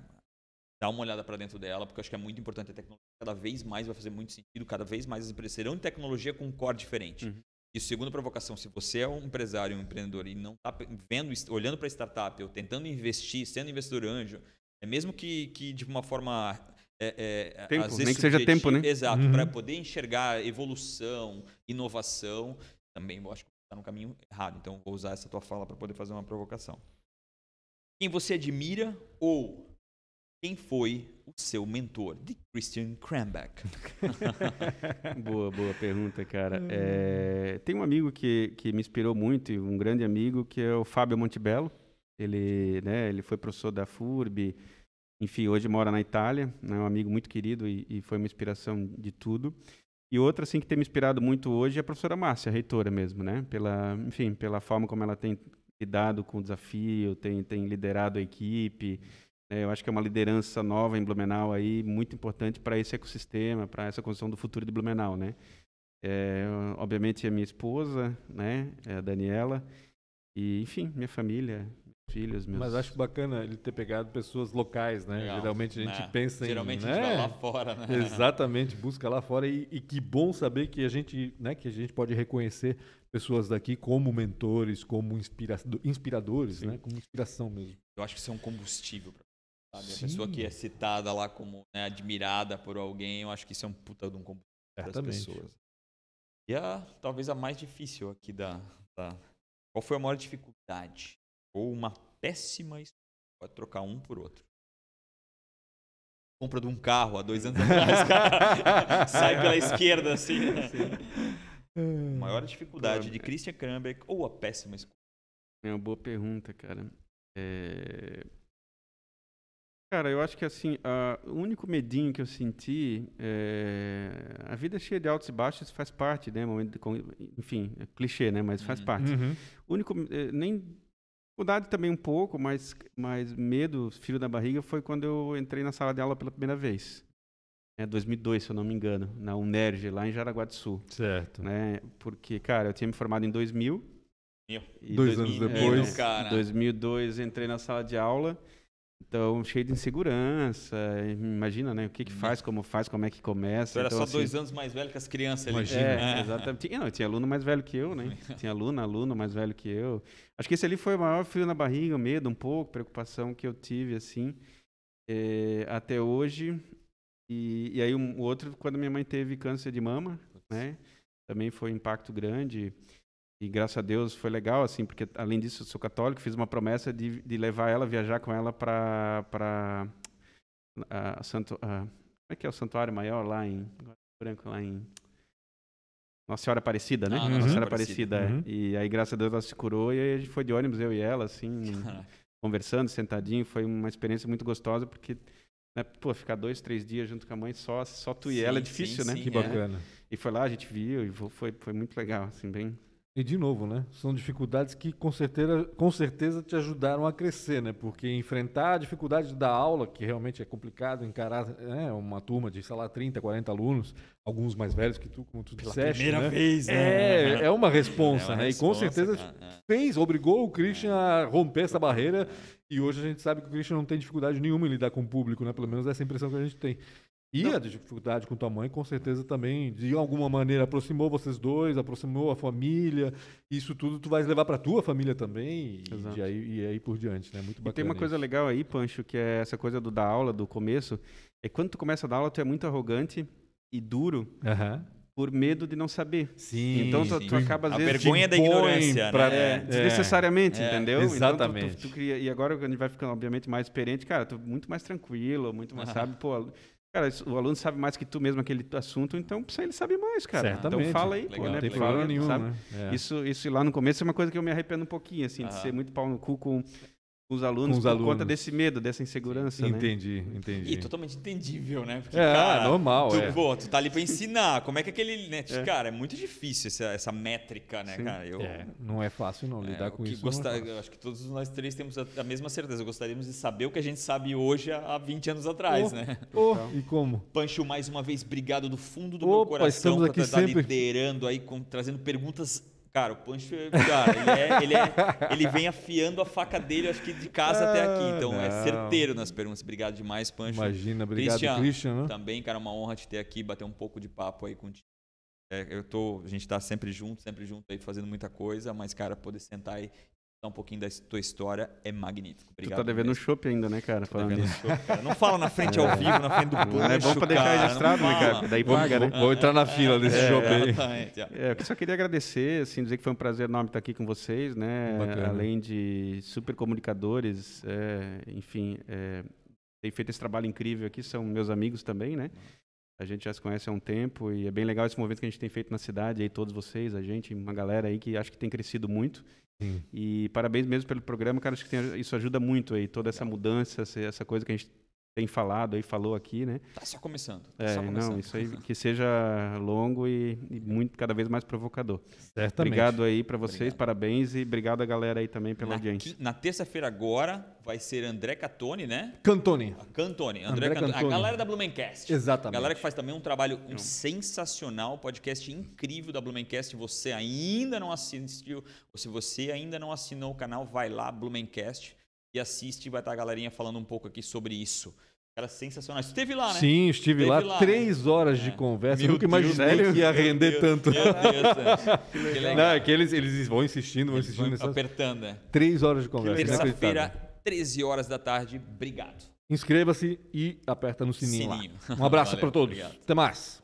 dá uma olhada para dentro dela, porque eu acho que é muito importante a tecnologia. Cada vez mais vai fazer muito sentido, cada vez mais as empresas serão de tecnologia com um core diferente. Uhum. E segunda provocação, se você é um empresário, um empreendedor e não está vendo, olhando para startup ou tentando investir, sendo investidor anjo, é mesmo que, que de uma forma é, é, Tempo, às nem vezes que seja tempo, né? Exato, Uhum. para poder enxergar evolução, inovação, também eu acho que está no caminho errado. Então vou usar essa tua fala para poder fazer uma provocação. Quem você admira ou quem foi o seu mentor? De Christian Krambeck. Boa, boa pergunta, cara. É, tem um amigo que, que me inspirou muito, um grande amigo, que é o Fábio Montebello. Ele, né, ele foi professor da FURB, enfim, hoje mora na Itália, é um amigo muito querido e, e foi uma inspiração de tudo. E outra, assim, que tem me inspirado muito hoje é a professora Márcia, a reitora mesmo, né? Pela, enfim, pela forma como ela tem lidado com o desafio, tem, tem liderado a equipe. Né? eu acho que é uma liderança nova em Blumenau aí, muito importante para esse ecossistema, para essa construção do futuro de Blumenau, né? É, obviamente, a minha esposa, né? É a Daniela. E, enfim, minha família, filhos, meus... Mas acho bacana ele ter pegado pessoas locais, né? Legal. Geralmente a gente É, pensa em. Geralmente né? a gente vai lá fora, né? Exatamente, busca lá fora e, e que bom saber que a gente, né, que a gente pode reconhecer pessoas daqui como mentores, como inspira inspiradores, Sim. né, como inspiração mesmo. Eu acho que isso é um combustível. Pra, sabe? A Sim. pessoa que é citada lá como né, admirada por alguém, eu acho que isso é um puta de um combustível para as Certamente. pessoas. E a, talvez a mais difícil aqui da, da- Qual foi a maior dificuldade? Ou uma péssima escolha? Pode trocar um por outro. Compra de um carro há dois anos atrás, cara. Sai pela esquerda assim. né? A maior dificuldade de Christian Krambeck ou a péssima escolha? É uma boa pergunta, cara. É... Cara, eu acho que assim, a- o único medinho que eu senti é... A vida é cheia de altos e baixos, faz parte, né? Momento de con- Enfim, é clichê, né? Mas faz Uhum. parte. Uhum. O único, eh, nem dificuldade também um pouco, mas, mas medo, filho da barriga, foi quando eu entrei na sala de aula pela primeira vez. É 2002, se eu não me engano, na UNERJ, lá em Jaraguá do Sul. Certo. Né? Porque, cara, eu tinha me formado em 2000. Meu. e Dois anos é, depois. Cara. Em 2002 entrei na sala de aula. Então, cheio de insegurança. Imagina, né? O que que faz, como faz, como é que começa. Tu era então, só assim, dois anos mais velho que as crianças ali. Imagina. é, exatamente. Tinha, não, tinha aluno mais velho que eu, né? Tinha aluno, aluno mais velho que eu. Acho que esse ali foi o maior frio na barriga, medo um pouco, preocupação que eu tive, assim, eh, até hoje. E, e aí um, o outro, quando minha mãe teve câncer de mama, né? Também foi um impacto grande. E graças a Deus foi legal, assim, porque além disso eu sou católico, fiz uma promessa de, de levar ela, viajar com ela para para santo, a- como é que é o santuário maior lá em branco lá em Nossa Senhora Aparecida, né? Ah, Nossa Senhora Aparecida. É. Uhum. E aí graças a Deus ela se curou e aí a gente foi de ônibus eu e ela assim, conversando, sentadinho, foi uma experiência muito gostosa porque né, pô, ficar dois, três dias junto com a mãe só, só tu e Sim, ela é sim, difícil, né? sim, Que é. bacana. E foi lá, a gente viu e foi, foi muito legal, assim, bem. E de novo, né? São dificuldades que com certeza, com certeza te ajudaram a crescer, né? Porque enfrentar a dificuldade da aula, que realmente é complicado, encarar né, uma turma de, sei lá, 30, 40 alunos, alguns mais velhos que tu, como tu disseste, né? vez, É, é uma responsa, É uma né? e com certeza cara, é. fez, obrigou o Christian a romper essa barreira. E hoje a gente sabe que o Christian não tem dificuldade nenhuma em lidar com o público, né? Pelo menos essa é a impressão que a gente tem. E a dificuldade com tua mãe, com certeza também, de alguma maneira, aproximou vocês dois, aproximou a família. Isso tudo tu vais levar para tua família também. E, aí, e aí por diante, né? Muito E bacana. tem uma coisa isso. legal aí, Pancho, que é essa coisa do dar aula, do começo, é quando tu começa a dar aula, tu é muito arrogante e duro Aham. por medo de não saber. Sim. Então tu, sim. tu acaba às A vezes vergonha da ignorância, pra- né? É, desnecessariamente, É, entendeu? Então, tu- exatamente. tu, tu cria- e agora, quando a gente vai ficando, obviamente, mais experiente, cara, tu muito mais tranquilo, muito mais, sabe? Pô, cara, o aluno sabe mais que tu mesmo aquele assunto, então pra ele sabe mais, cara. Certamente. Então fala aí, pô, né? Não tem problema nenhum, sabe? né? É. Isso, isso lá no começo é uma coisa que eu me arrependo um pouquinho, assim, de Aham. ser muito pau no cu com, com os alunos Com os por alunos. conta desse medo, dessa insegurança, né? Entendi, entendi. E totalmente entendível, né? Porque, É, cara, normal, tu, é. Pô, tu tá ali pra ensinar. Como é que aquele. Né? Cara, é muito difícil essa, essa métrica, né, Sim. cara? Eu, É, não é fácil não é, lidar com que isso. é fácil. eu acho que todos nós três temos a, a mesma certeza. Gostaríamos de saber o que a gente sabe hoje há há 20 anos atrás, Oh. né? Ô, e como? Pancho, mais uma vez, obrigado do fundo do meu Opa, coração estamos por estar liderando aí, com- trazendo perguntas. Cara, o Pancho, é- cara, ele, é- ele, é- ele vem afiando a faca dele, acho que de casa até aqui. Então é Ah, não. certeiro nas perguntas. Obrigado demais, Pancho. Imagina, obrigado, Christian. né? Também, cara, uma honra te ter aqui, bater um pouco de papo aí contigo. É, eu tô, a gente tá sempre junto, sempre junto aí, fazendo muita coisa, mas, cara, poder sentar aí um pouquinho da tua história é magnífico. Tu Obrigado. tá devendo um chopp ainda, né, cara? Devendo chopp, cara. Não fala na frente ao vivo, na frente do Pancho, É bom pra deixar registrado, né, cara? daí Vou, paga, né? vou- entrar na fila desse É, aí. exatamente. É, eu só queria agradecer, assim, dizer que foi um prazer enorme estar aqui com vocês, né? Bacana. Além de super comunicadores, é, enfim, é, tem feito esse trabalho incrível aqui, são meus amigos também, né? A gente já se conhece há um tempo e é bem legal esse movimento que a gente tem feito na cidade, aí todos vocês, a gente, uma galera aí que acho que tem crescido muito. Sim. E parabéns mesmo pelo programa, cara, acho que tem- isso ajuda muito aí, toda essa mudança, essa- essa coisa que a gente tem falado aí, falou aqui, né? Tá só começando. Tá É, só começando. não, isso aí que seja longo e, e muito cada vez mais provocador. Certamente. Obrigado aí pra vocês, Obrigado. parabéns e obrigado a galera aí também pela Na, audiência. na terça-feira agora vai ser André Catone, né? Cantoni. A Cantone. André, André Cantone. Cantone. A galera da Blumencast. Exatamente. A galera que faz também um trabalho um sensacional, podcast incrível da Blumencast. Você ainda não assistiu, ou se você ainda não assinou o canal, vai lá, Blumencast, e assiste. Vai estar a galerinha falando um pouco aqui sobre isso. Cara, sensacional. Você esteve lá, né? Sim, estive Teve lá, lá, três horas de É. conversa. Meu Eu nunca imaginei Deus, que ia render Deus, tanto. Meu Deus, Sancho. que legal. Não, é que eles, eles vão insistindo, vão Eles insistindo. vão nessas apertando, né? Três horas de conversa. Terça-feira, inacreditável. 13 horas da tarde. Obrigado. Inscreva-se e aperta no sininho, Sininho. lá. Um abraço para todos. obrigado. Até mais.